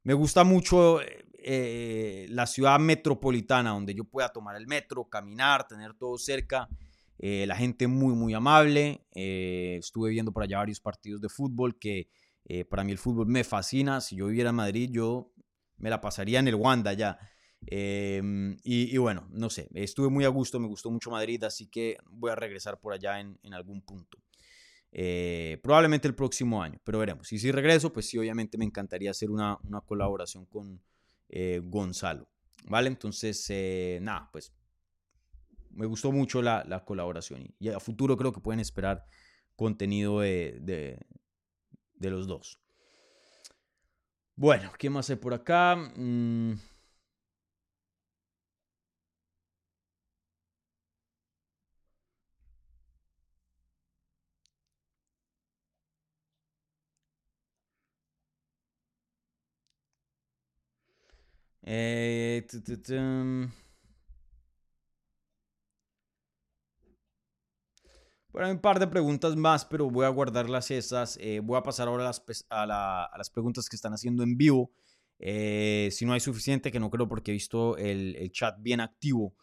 Me gusta mucho eh, la ciudad metropolitana, donde yo pueda tomar el metro, caminar, tener todo cerca. Eh, la gente muy, muy amable. estuve viendo por allá varios partidos de fútbol que para mí el fútbol me fascina. Si yo viviera en Madrid, yo me la pasaría en el Wanda ya. Em, y, bueno, no sé, estuve muy a gusto, me gustó mucho Madrid, así que voy a regresar por allá en algún punto. Eh, probablemente el próximo año, pero veremos. Y si regreso, pues sí, obviamente me encantaría hacer una, una colaboración con eh, Gonzalo. ¿Vale? Entonces, eh, nada, pues me gustó mucho la, la, colaboración y a futuro creo que pueden esperar contenido de, de, los dos. Bueno, ¿qué más hay por acá? Mm. Eh, Bueno, hay un par de preguntas más, pero voy a guardarlas esas. Eh, voy a pasar ahora a las, preguntas que están haciendo en vivo. Eh, si no hay suficiente, que no creo porque he visto el, chat bien activo,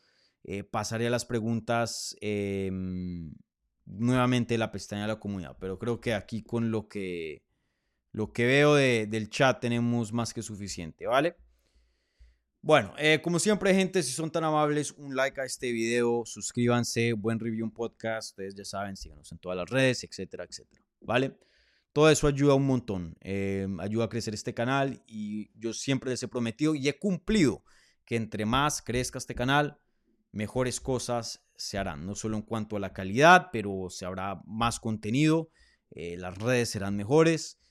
eh, pasaré a las preguntas em, nuevamente la pestaña de la comunidad. Pero creo que aquí con lo que, lo que veo del chat tenemos más que suficiente, ¿vale? Bueno, eh, como siempre, gente, si son tan amables, un like a este video, suscríbanse, buen review un podcast, ustedes ya saben, síganos en todas las redes, etcétera, etcétera, ¿vale? Todo eso ayuda un montón, eh, ayuda a crecer este canal y yo siempre les he prometido y he cumplido que entre más crezca este canal, mejores cosas se harán, no solo en cuanto a la calidad, pero se habrá más contenido, eh, las redes serán mejores,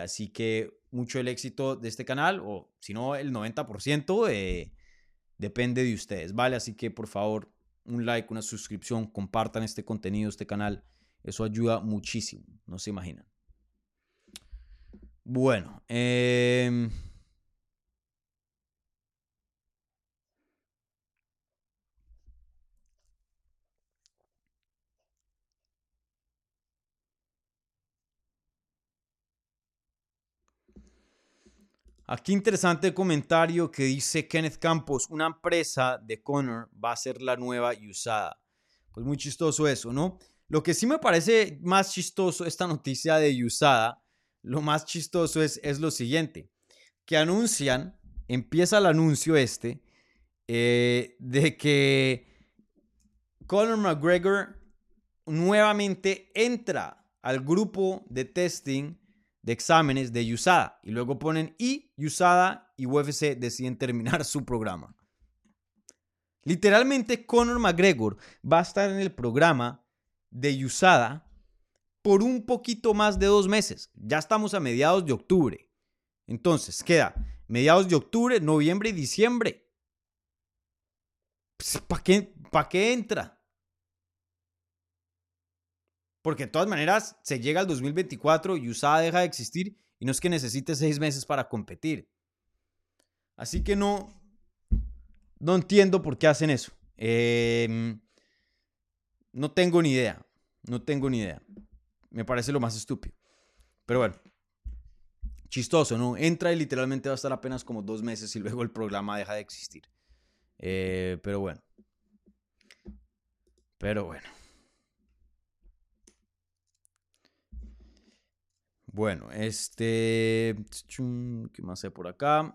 así que mucho el éxito de este canal, o si no, el 90%, eh, depende de ustedes, ¿vale? Así que por favor, un like, una suscripción, compartan este contenido, este canal. Eso ayuda muchísimo, no se imaginan. Bueno, eh... Aquí interesante comentario que dice Kenneth Campos, una empresa de Connor va a ser la nueva y usada. Pues muy chistoso eso, ¿no? Lo que sí me parece más chistoso esta noticia de usada, lo más chistoso es, es lo siguiente, que anuncian, empieza el anuncio este, eh, de que Conor McGregor nuevamente entra al grupo de testing de exámenes de USADA y luego ponen y USADA y UFC deciden terminar su programa. Literalmente Conor McGregor va a estar en el programa de USADA por un poquito más de dos meses. Ya estamos a mediados de octubre. Entonces, queda mediados de octubre, noviembre y diciembre. Pues, ¿Para qué, ¿Para qué entra? Porque de todas maneras se llega al 2024 y USADA deja de existir y no es que necesite seis meses para competir. Así que no, no entiendo por qué hacen eso. Em, no tengo ni idea. No tengo ni idea. Me parece lo más estúpido. Pero bueno, chistoso, ¿no? Entra y literalmente va a estar apenas como dos meses y luego el programa deja de existir. Eh, pero bueno. Pero bueno. Bueno, este... ¿Qué más hay por acá?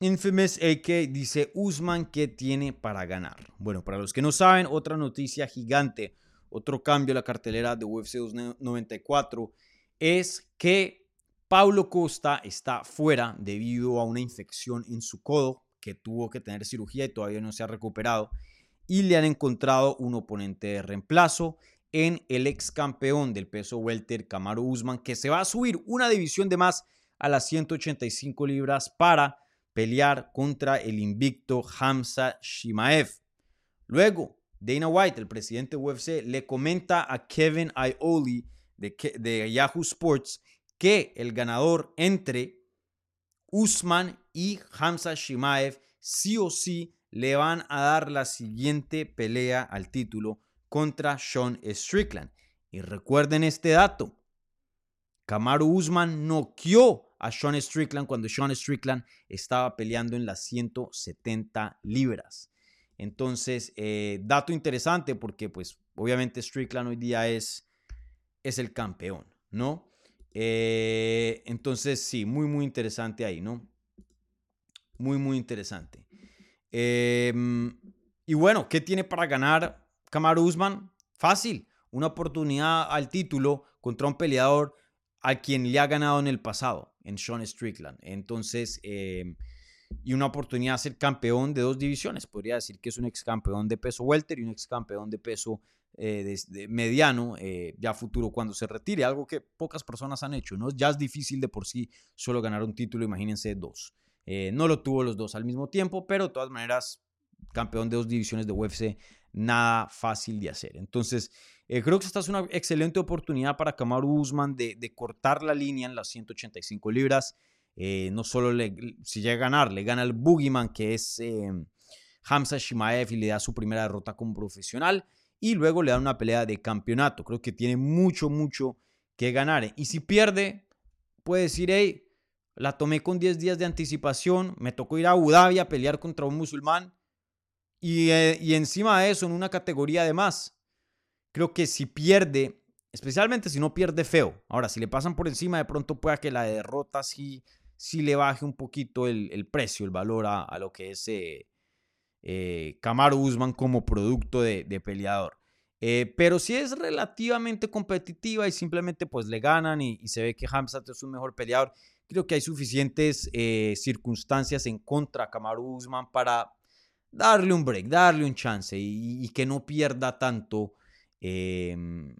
Infamous AK dice Usman que tiene para ganar. Bueno, para los que no saben, otra noticia gigante otro cambio a la cartelera de UFC 294 es que Paulo Costa está fuera debido a una infección en su codo que tuvo que tener cirugía y todavía no se ha recuperado y le han encontrado un oponente de reemplazo en el ex campeón del peso welter Kamaru Usman que se va a subir una división de más a las 185 libras para pelear contra el invicto Hamza Shimaev. Luego, Dana White, el presidente de UFC, le comenta a Kevin Ioli de, Yahoo Sports que el ganador entre Usman y Hamza Shimaev sí o sí le van a dar la siguiente pelea al título contra Sean Strickland. Y recuerden este dato. Kamaru Usman noqueó a Sean Strickland cuando Sean Strickland estaba peleando en las 170 libras. Entonces, eh, dato interesante porque pues obviamente Strickland hoy día es, es el campeón, ¿no? Eh, entonces, sí, muy, muy interesante ahí, ¿no? Muy, muy interesante. Em, y bueno, ¿qué tiene para ganar Kamaru Usman? Fácil, una oportunidad al título contra un peleador a quien le ha ganado en el pasado, en Sean Strickland. Entonces, eh, y una oportunidad de ser campeón de dos divisiones. Podría decir que es un ex campeón de peso welter y un ex campeón de peso eh, de, mediano, eh, ya futuro cuando se retire, algo que pocas personas han hecho. ¿no? Ya es difícil de por sí solo ganar un título, imagínense dos. Eh, no lo tuvo los dos al mismo tiempo, pero de todas maneras campeón de dos divisiones de UFC, nada fácil de hacer. Entonces, creo que esta es una excelente oportunidad para Kamaru Usman de, cortar la línea en las 185 libras. Eh, no solo le, si llega a ganar, le gana el Boogeyman, que es eh, Hamza Shimaev, y le da su primera derrota como profesional. Y luego le da una pelea de campeonato. Creo que tiene mucho, mucho que ganar. Y si pierde, puede decir, hey, la tomé con 10 días de anticipación, me tocó ir a Abu Dhabi a pelear contra un musulmán. Y, y encima de eso, en una categoría de más creo que si pierde, especialmente si no pierde feo, ahora si le pasan por encima, de pronto pueda que la derrota sí, sí le baje un poquito el, precio, el valor a, lo que es eh, eh Usman como producto de, peleador. Eh, pero si es relativamente competitiva y simplemente pues le ganan y, se ve que Hamzat es un mejor peleador, creo que hay suficientes eh, circunstancias en contra a Kamaru Usman para darle un break, darle un chance y que no pierda tanto Em,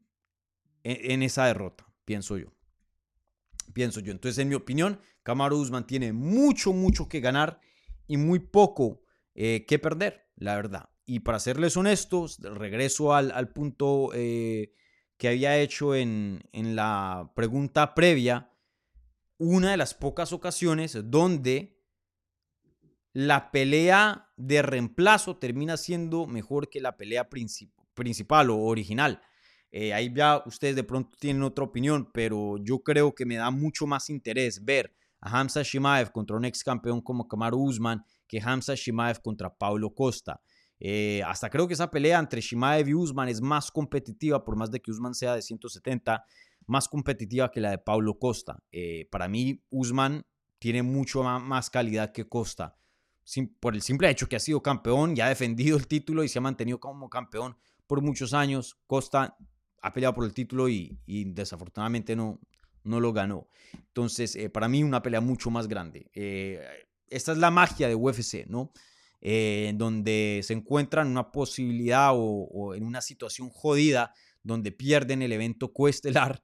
e-, en, esa derrota, pienso yo. Pienso yo. Entonces, en mi opinión, Camaro Usman tiene mucho, mucho que ganar y muy poco eh, que perder, la verdad. Y para serles honestos, regreso al, punto eh, que había hecho en, en la pregunta previa, una de las pocas ocasiones donde la pelea de reemplazo termina siendo mejor que la pelea principal o original. Eh, ahí ya ustedes de pronto tienen otra opinión, pero yo creo que me da mucho más interés ver a Hamza Shimaev contra un ex campeón como Kamaru Usman que Hamza Shimaev contra Paulo Costa. Eh, hasta creo que esa pelea entre Shimaev y Usman es más competitiva, por más de que Usman sea de 170, más competitiva que la de Paulo Costa. Eh, para mí, Usman tiene mucho más calidad que Costa. por el simple hecho que ha sido campeón, ya ha defendido el título y se ha mantenido como campeón por muchos años. Costa ha peleado por el título y, desafortunadamente no, no lo ganó. Entonces, eh, para mí, una pelea mucho más grande. Eh, esta es la magia de UFC, ¿no? Eh, donde se encuentran una posibilidad o, en una situación jodida donde pierden el evento coestelar,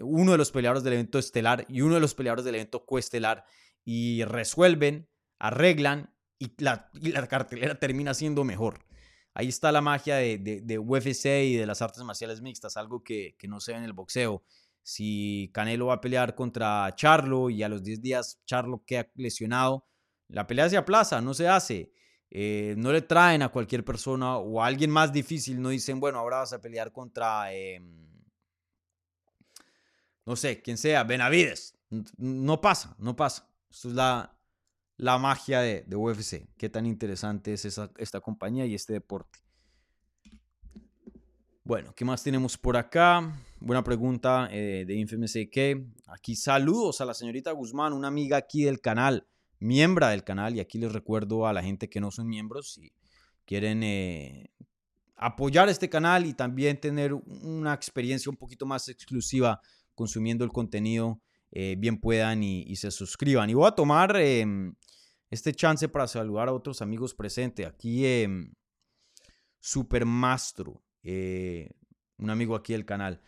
uno de los peleadores del evento estelar y uno de los peleadores del evento coestelar, y resuelven, arreglan y la, y la cartelera termina siendo mejor ahí está la magia de, UFC y de las artes marciales mixtas, algo que, no se ve en el boxeo. Si Canelo va a pelear contra Charlo y a los 10 días Charlo queda lesionado, la pelea se aplaza, no se hace. Eh, no le traen a cualquier persona o a alguien más difícil, no dicen, bueno, ahora vas a pelear contra, em, no sé, quien sea, Benavides. No pasa, no pasa. Esto es la, la magia de, UFC. Qué tan interesante es esta compañía y este deporte. Bueno, ¿qué más tenemos por acá? Buena pregunta eh, de InfMSK. Aquí saludos a la señorita Guzmán, una amiga aquí del canal, miembro del canal. Y aquí les recuerdo a la gente que no son miembros, si quieren eh, apoyar este canal y también tener una experiencia un poquito más exclusiva consumiendo el contenido, eh, bien puedan y, se suscriban. Y voy a tomar em, este chance para saludar a otros amigos presentes. Aquí eh, Supermastro, eh, un amigo aquí del canal,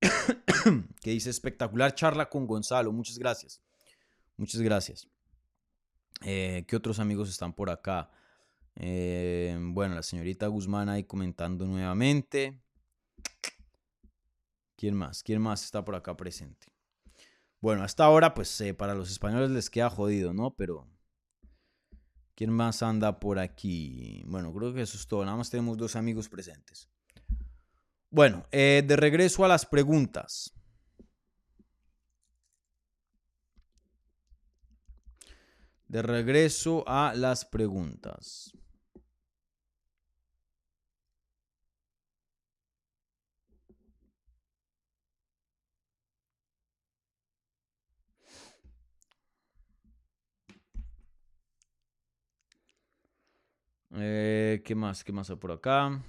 que dice espectacular charla con Gonzalo. Muchas gracias. Muchas gracias. Eh, ¿Qué otros amigos están por acá? Bueno, la señorita Guzmán ahí comentando nuevamente. ¿Quién más? ¿Quién más está por acá presente? Bueno, hasta ahora, pues para los españoles les queda jodido, ¿no? Pero ¿Quién más anda por aquí? Bueno, creo que eso es todo. Nada más tenemos dos amigos presentes. Bueno, eh, de regreso a las preguntas. De regreso a las preguntas. Eh, ¿Qué más? ¿Qué más hay por acá?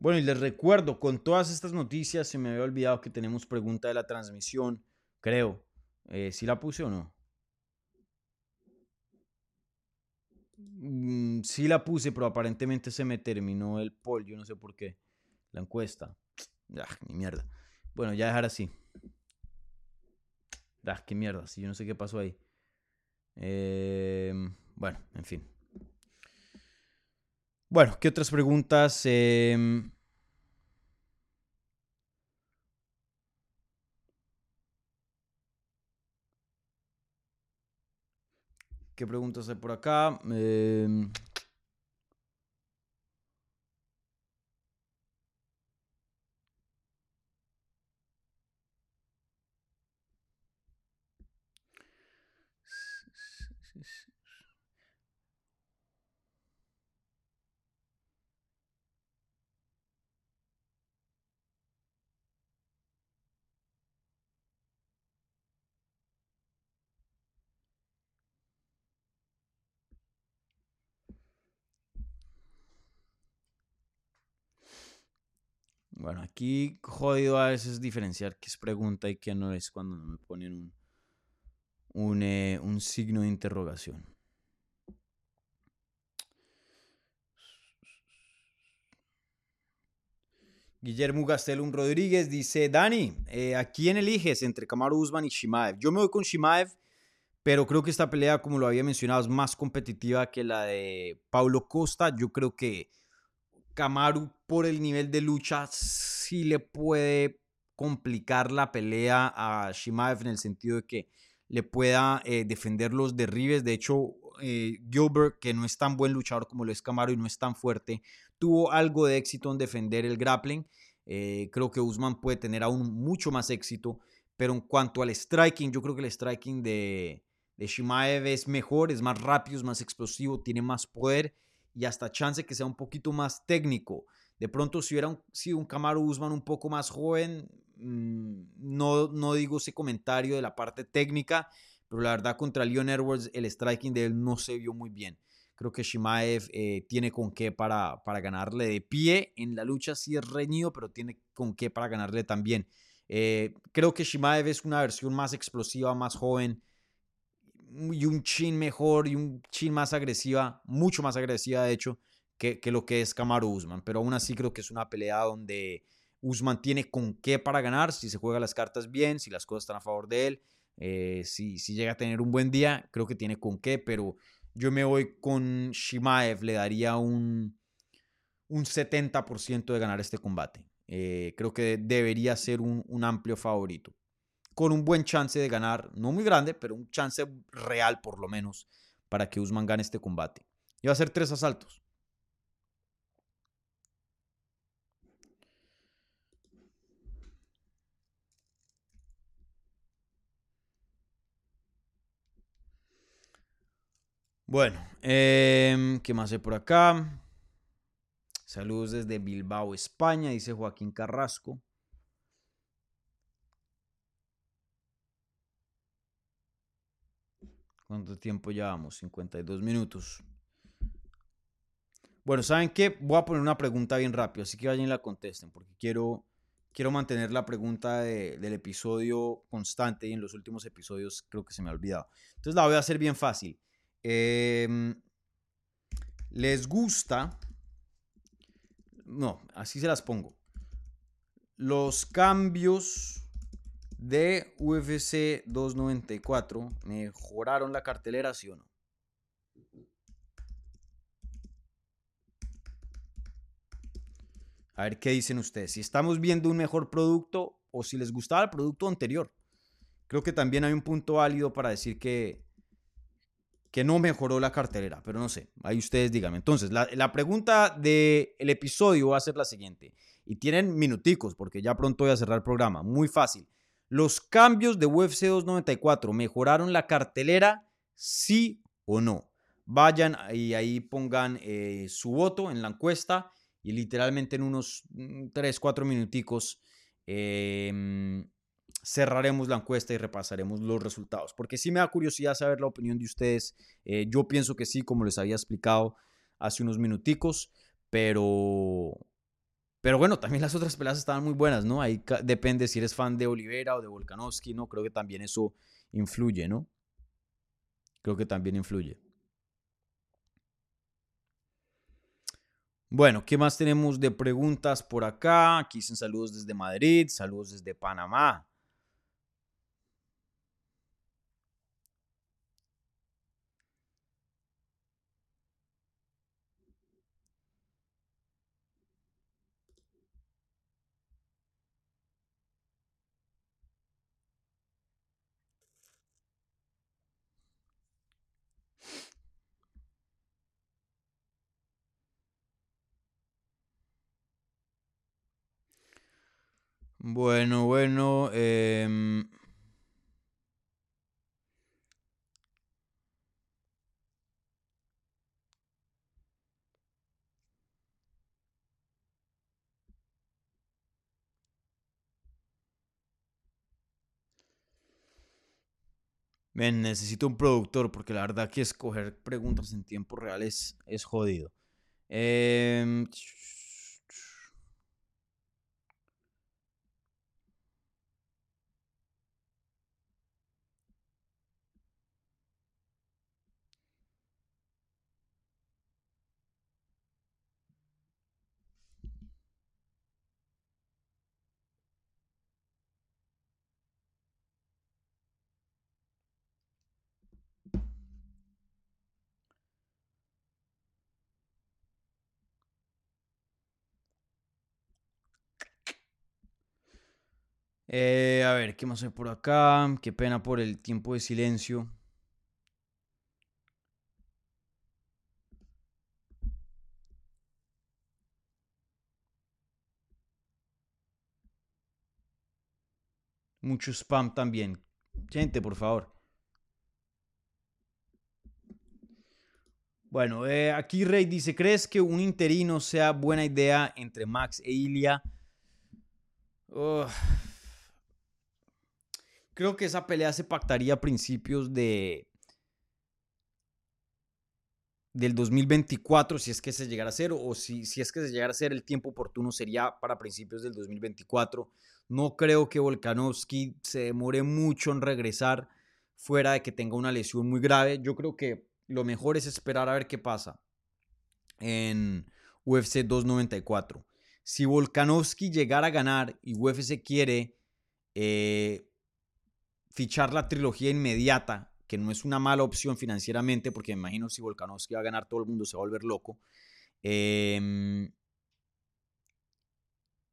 Bueno, y les recuerdo, con todas estas noticias se me había olvidado que tenemos pregunta de la transmisión, creo. Eh, ¿Si la puse o no? Mm, sí la puse, pero aparentemente se me terminó el poll, yo no sé por qué. La encuesta. Ah, ni mierda. Bueno, ya dejar así. Ah, qué mierda, si yo no sé qué pasó ahí. Em, bueno, en fin. Bueno, ¿qué otras preguntas? Em, ¿Qué preguntas hay por acá? Em, Bueno, aquí jodido a veces diferenciar qué es pregunta y qué no es cuando me ponen un, un, eh, signo de interrogación. Guillermo Gastelum Rodríguez dice, Dani, eh, ¿a quién eliges entre Kamaru Usman y Shimaev? Yo me voy con Shimaev, pero creo que esta pelea, como lo había mencionado, es más competitiva que la de Paulo Costa. Yo creo que Kamaru, por el nivel de lucha, sí le puede complicar la pelea a Shimaev en el sentido de que le pueda eh, defender los derribes. De hecho, eh, Gilbert, que no es tan buen luchador como lo es Camaro y no es tan fuerte, tuvo algo de éxito en defender el grappling. Eh, creo que Usman puede tener aún mucho más éxito. Pero en cuanto al striking, yo creo que el striking de, de Shimaev es mejor, es más rápido, es más explosivo, tiene más poder y hasta chance que sea un poquito más técnico. De pronto, si hubiera sido un Camaro Usman un poco más joven, mm, no, no digo ese comentario de la parte técnica, pero la verdad contra Leon Edwards el striking de él no se vio muy bien. Creo que Shimaev eh, tiene con qué para, para ganarle de pie. En la lucha sí es reñido, pero tiene con qué para ganarle también. Eh, creo que Shimaev es una versión más explosiva, más joven y un chin mejor y un chin más agresiva, mucho más agresiva de hecho, que, que lo que es Kamaru Usman. Pero aún así creo que es una pelea donde Usman tiene con qué para ganar, si se juega las cartas bien, si las cosas están a favor de él, eh, si, si llega a tener un buen día, creo que tiene con qué, pero yo me voy con Shimaev, le daría un, un 70% de ganar este combate. Eh, creo que debería ser un, un, amplio favorito. Con un buen chance de ganar, no muy grande, pero un chance real por lo menos para que Usman gane este combate. Y va a ser tres asaltos. Bueno, eh, ¿qué más hay por acá? Saludos desde Bilbao, España, dice Joaquín Carrasco. ¿Cuánto tiempo llevamos? 52 minutos. Bueno, ¿saben qué? Voy a poner una pregunta bien rápido, así que vayan y la contesten, porque quiero, quiero mantener la pregunta del episodio constante y en los últimos episodios creo que se me ha olvidado. Entonces la voy a hacer bien fácil. Eh, ¿Les gusta? No, así se las pongo. Los cambios de UFC 294 mejoraron la cartelera, ¿sí o no? A ver qué dicen ustedes. Si estamos viendo un mejor producto o si les gustaba el producto anterior. Creo que también hay un punto válido para decir que que no mejoró la cartelera, pero no sé, ahí ustedes díganme. Entonces, la, pregunta del episodio va a ser la siguiente, y tienen minuticos, porque ya pronto voy a cerrar el programa, muy fácil. ¿Los cambios de UFC 294 mejoraron la cartelera, sí o no? Vayan y ahí pongan eh, su voto en la encuesta y literalmente en unos 3, mm, 4 minuticos eh, cerraremos la encuesta y repasaremos los resultados. Porque sí me da curiosidad saber la opinión de ustedes. Eh, yo pienso que sí, como les había explicado hace unos minuticos, pero... Pero bueno, también las otras peleas estaban muy buenas, ¿no? Ahí depende si eres fan de Olivera o de Volkanovski, ¿no? Creo que también eso influye, ¿no? Creo que también influye. Bueno, ¿qué más tenemos de preguntas por acá? Aquí dicen saludos desde Madrid, saludos desde Panamá. Bueno, bueno. men, necesito un productor porque la verdad que escoger preguntas en tiempo real es, es jodido. Em, eh, a ver, ¿qué más hay por acá? Qué pena por el tiempo de silencio. Mucho spam también. Gente, por favor. Bueno, eh, aquí Rey dice, ¿crees que un interino sea buena idea entre Max e Ilia? Uf. Creo que esa pelea se pactaría a principios de del 2024, si es que se llegara a hacer, o si, si es que se llegara a hacer el tiempo oportuno, sería para principios del 2024. No creo que Volkanovski se demore mucho en regresar fuera de que tenga una lesión muy grave. Yo creo que lo mejor es esperar a ver qué pasa en UFC 294. Si Volkanovski llegara a ganar y UFC quiere eh, fichar la trilogía inmediata, que no es una mala opción financieramente, porque me imagino si Volkanovski va a ganar, todo el mundo se va a volver loco. Em,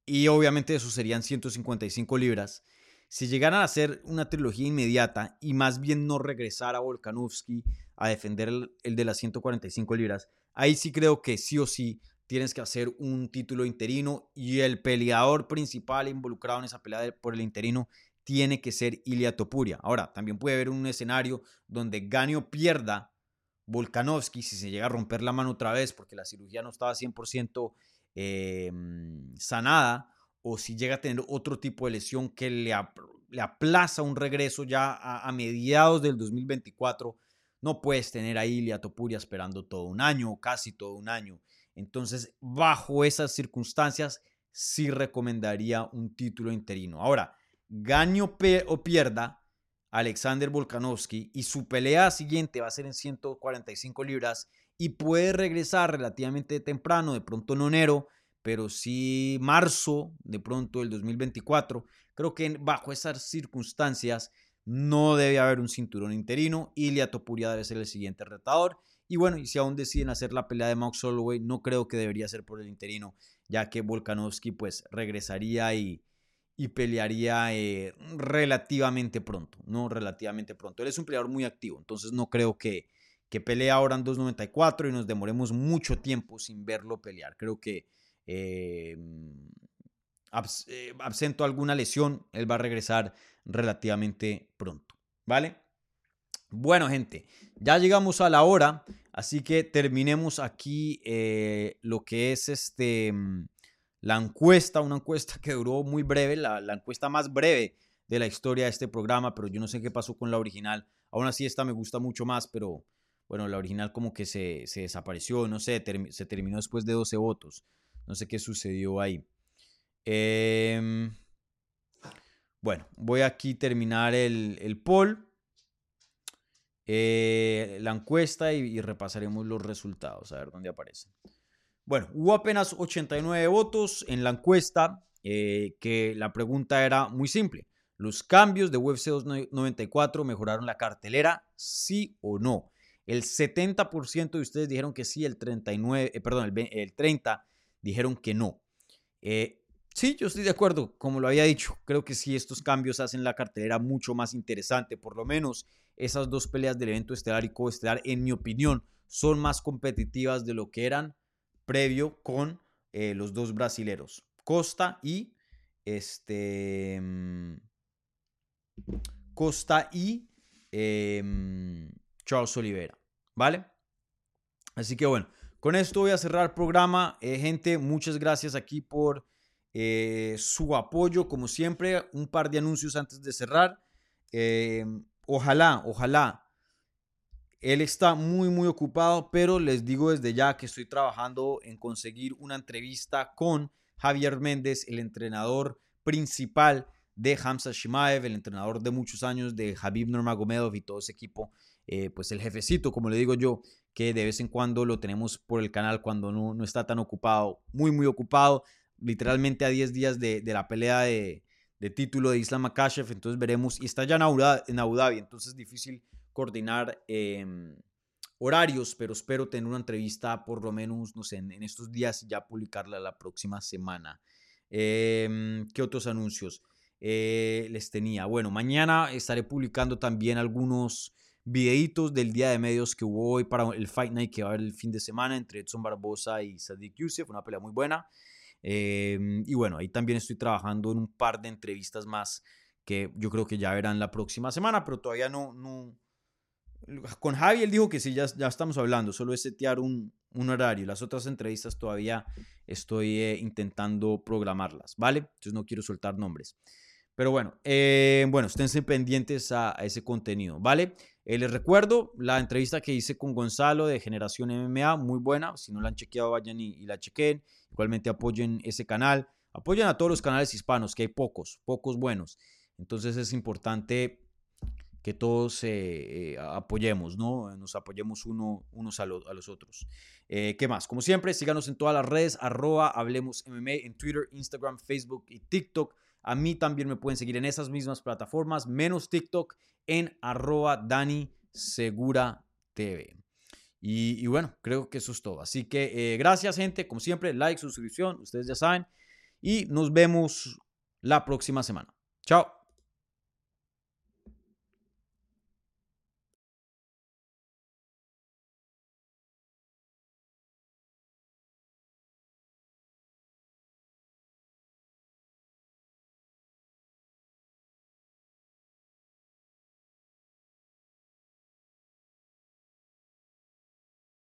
y obviamente eso serían 155 libras. Si llegaran a hacer una trilogía inmediata y más bien no regresar a Volkanovski a defender el, el de las 145 libras, ahí sí creo que sí o sí tienes que hacer un título interino y el peleador principal involucrado en esa pelea por el interino tiene que ser Ilia Topuria. Ahora, también puede haber un escenario donde gane o pierda Volkanovski si se llega a romper la mano otra vez porque la cirugía no estaba 100% eh, sanada o si llega a tener otro tipo de lesión que le, ap- le aplaza un regreso ya a, a mediados del 2024, no puedes tener a Ilia Topuria esperando todo un año o casi todo un año. Entonces, bajo esas circunstancias, sí recomendaría un título interino. Ahora, gane o, pierda Alexander Volkanovski y su pelea siguiente va a ser en 145 libras y puede regresar relativamente temprano, de pronto no enero, pero sí marzo, de pronto del 2024. Creo que bajo esas circunstancias no debe haber un cinturón interino. Ilia Topuria debe ser el siguiente retador. Y bueno, y si aún deciden hacer la pelea de Max Holloway, no creo que debería ser por el interino, ya que Volkanovski pues regresaría y, y pelearía eh, relativamente pronto, no relativamente pronto. Él es un peleador muy activo, entonces no creo que, que pelee ahora en 2.94 y nos demoremos mucho tiempo sin verlo pelear. Creo que eh, abs- eh, absento alguna lesión, él va a regresar relativamente pronto, ¿vale? Bueno, gente, ya llegamos a la hora, así que terminemos aquí eh, lo que es este mm, la encuesta, una encuesta que duró muy breve, la, encuesta más breve de la historia de este programa, pero yo no sé qué pasó con la original. Aún así, esta me gusta mucho más, pero bueno, la original como que se, se desapareció, no sé, se terminó después de 12 votos. No sé qué sucedió ahí. Em, bueno, voy aquí a terminar el, el poll, eh, la encuesta y, y repasaremos los resultados, a ver dónde aparecen. Bueno, hubo apenas 89 votos en la encuesta, eh, que la pregunta era muy simple. ¿Los cambios de UFC 294 mejoraron la cartelera? ¿Sí o no? El 70% de ustedes dijeron que sí, el 39, eh, perdón, el, 30 dijeron que no. Eh, sí, yo estoy de acuerdo, como lo había dicho, creo que sí, estos cambios hacen la cartelera mucho más interesante, por lo menos esas dos peleas del evento estelar y coestelar, en mi opinión, son más competitivas de lo que eran previo con eh, los dos brasileros, Costa y este mm, Costa y em, Charles Oliveira, ¿vale? Así que bueno, con esto voy a cerrar el programa. Eh, gente, muchas gracias aquí por eh, su apoyo, como siempre. Un par de anuncios antes de cerrar. Em, ojalá, ojalá él está muy, muy ocupado, pero les digo desde ya que estoy trabajando en conseguir una entrevista con Javier Méndez, el entrenador principal de Hamza Shimaev, el entrenador de muchos años de Habib Nurmagomedov y todo ese equipo, eh, pues el jefecito, como le digo yo, que de vez en cuando lo tenemos por el canal cuando no, no está tan ocupado, muy, muy ocupado, literalmente a 10 días de, la pelea de, título de Islam Makashev, entonces veremos, y está ya en Abu Dhabi, entonces es difícil coordinar em, horarios, pero espero tener una entrevista por lo menos, no sé, en, estos días ya publicarla la próxima semana. Em, ¿Qué otros anuncios eh, les tenía? Bueno, mañana estaré publicando también algunos videitos del día de medios que hubo hoy para el Fight Night que va a haber el fin de semana entre Edson Barbosa y Sadiq Youssef, una pelea muy buena. Em, y bueno, ahí también estoy trabajando en un par de entrevistas más que yo creo que ya verán la próxima semana, pero todavía no, no, con Javi él dijo que sí, ya, ya estamos hablando, solo es setear un, horario. Las otras entrevistas todavía estoy eh, intentando programarlas, ¿vale? Entonces no quiero soltar nombres. Pero bueno, eh, bueno, esténse pendientes a, ese contenido, ¿vale? Eh, les recuerdo la entrevista que hice con Gonzalo de Generación MMA, muy buena. Si no la han chequeado, vayan y, y la chequen. Igualmente apoyen ese canal. Apoyen a todos los canales hispanos, que hay pocos, pocos buenos. Entonces es importante que todos eh, eh, apoyemos, ¿no? Nos apoyemos uno, unos a, los otros. Eh, ¿Qué más? Como siempre, síganos en todas las redes, arroba Hablemos MMA, en Twitter, Instagram, Facebook y TikTok. A mí también me pueden seguir en esas mismas plataformas, menos TikTok, en arroba Dani Segura TV. Y, bueno, creo que eso es todo. Así que gracias, gente. Como siempre, like, suscripción, ustedes ya saben. Y nos vemos la próxima semana. Chao.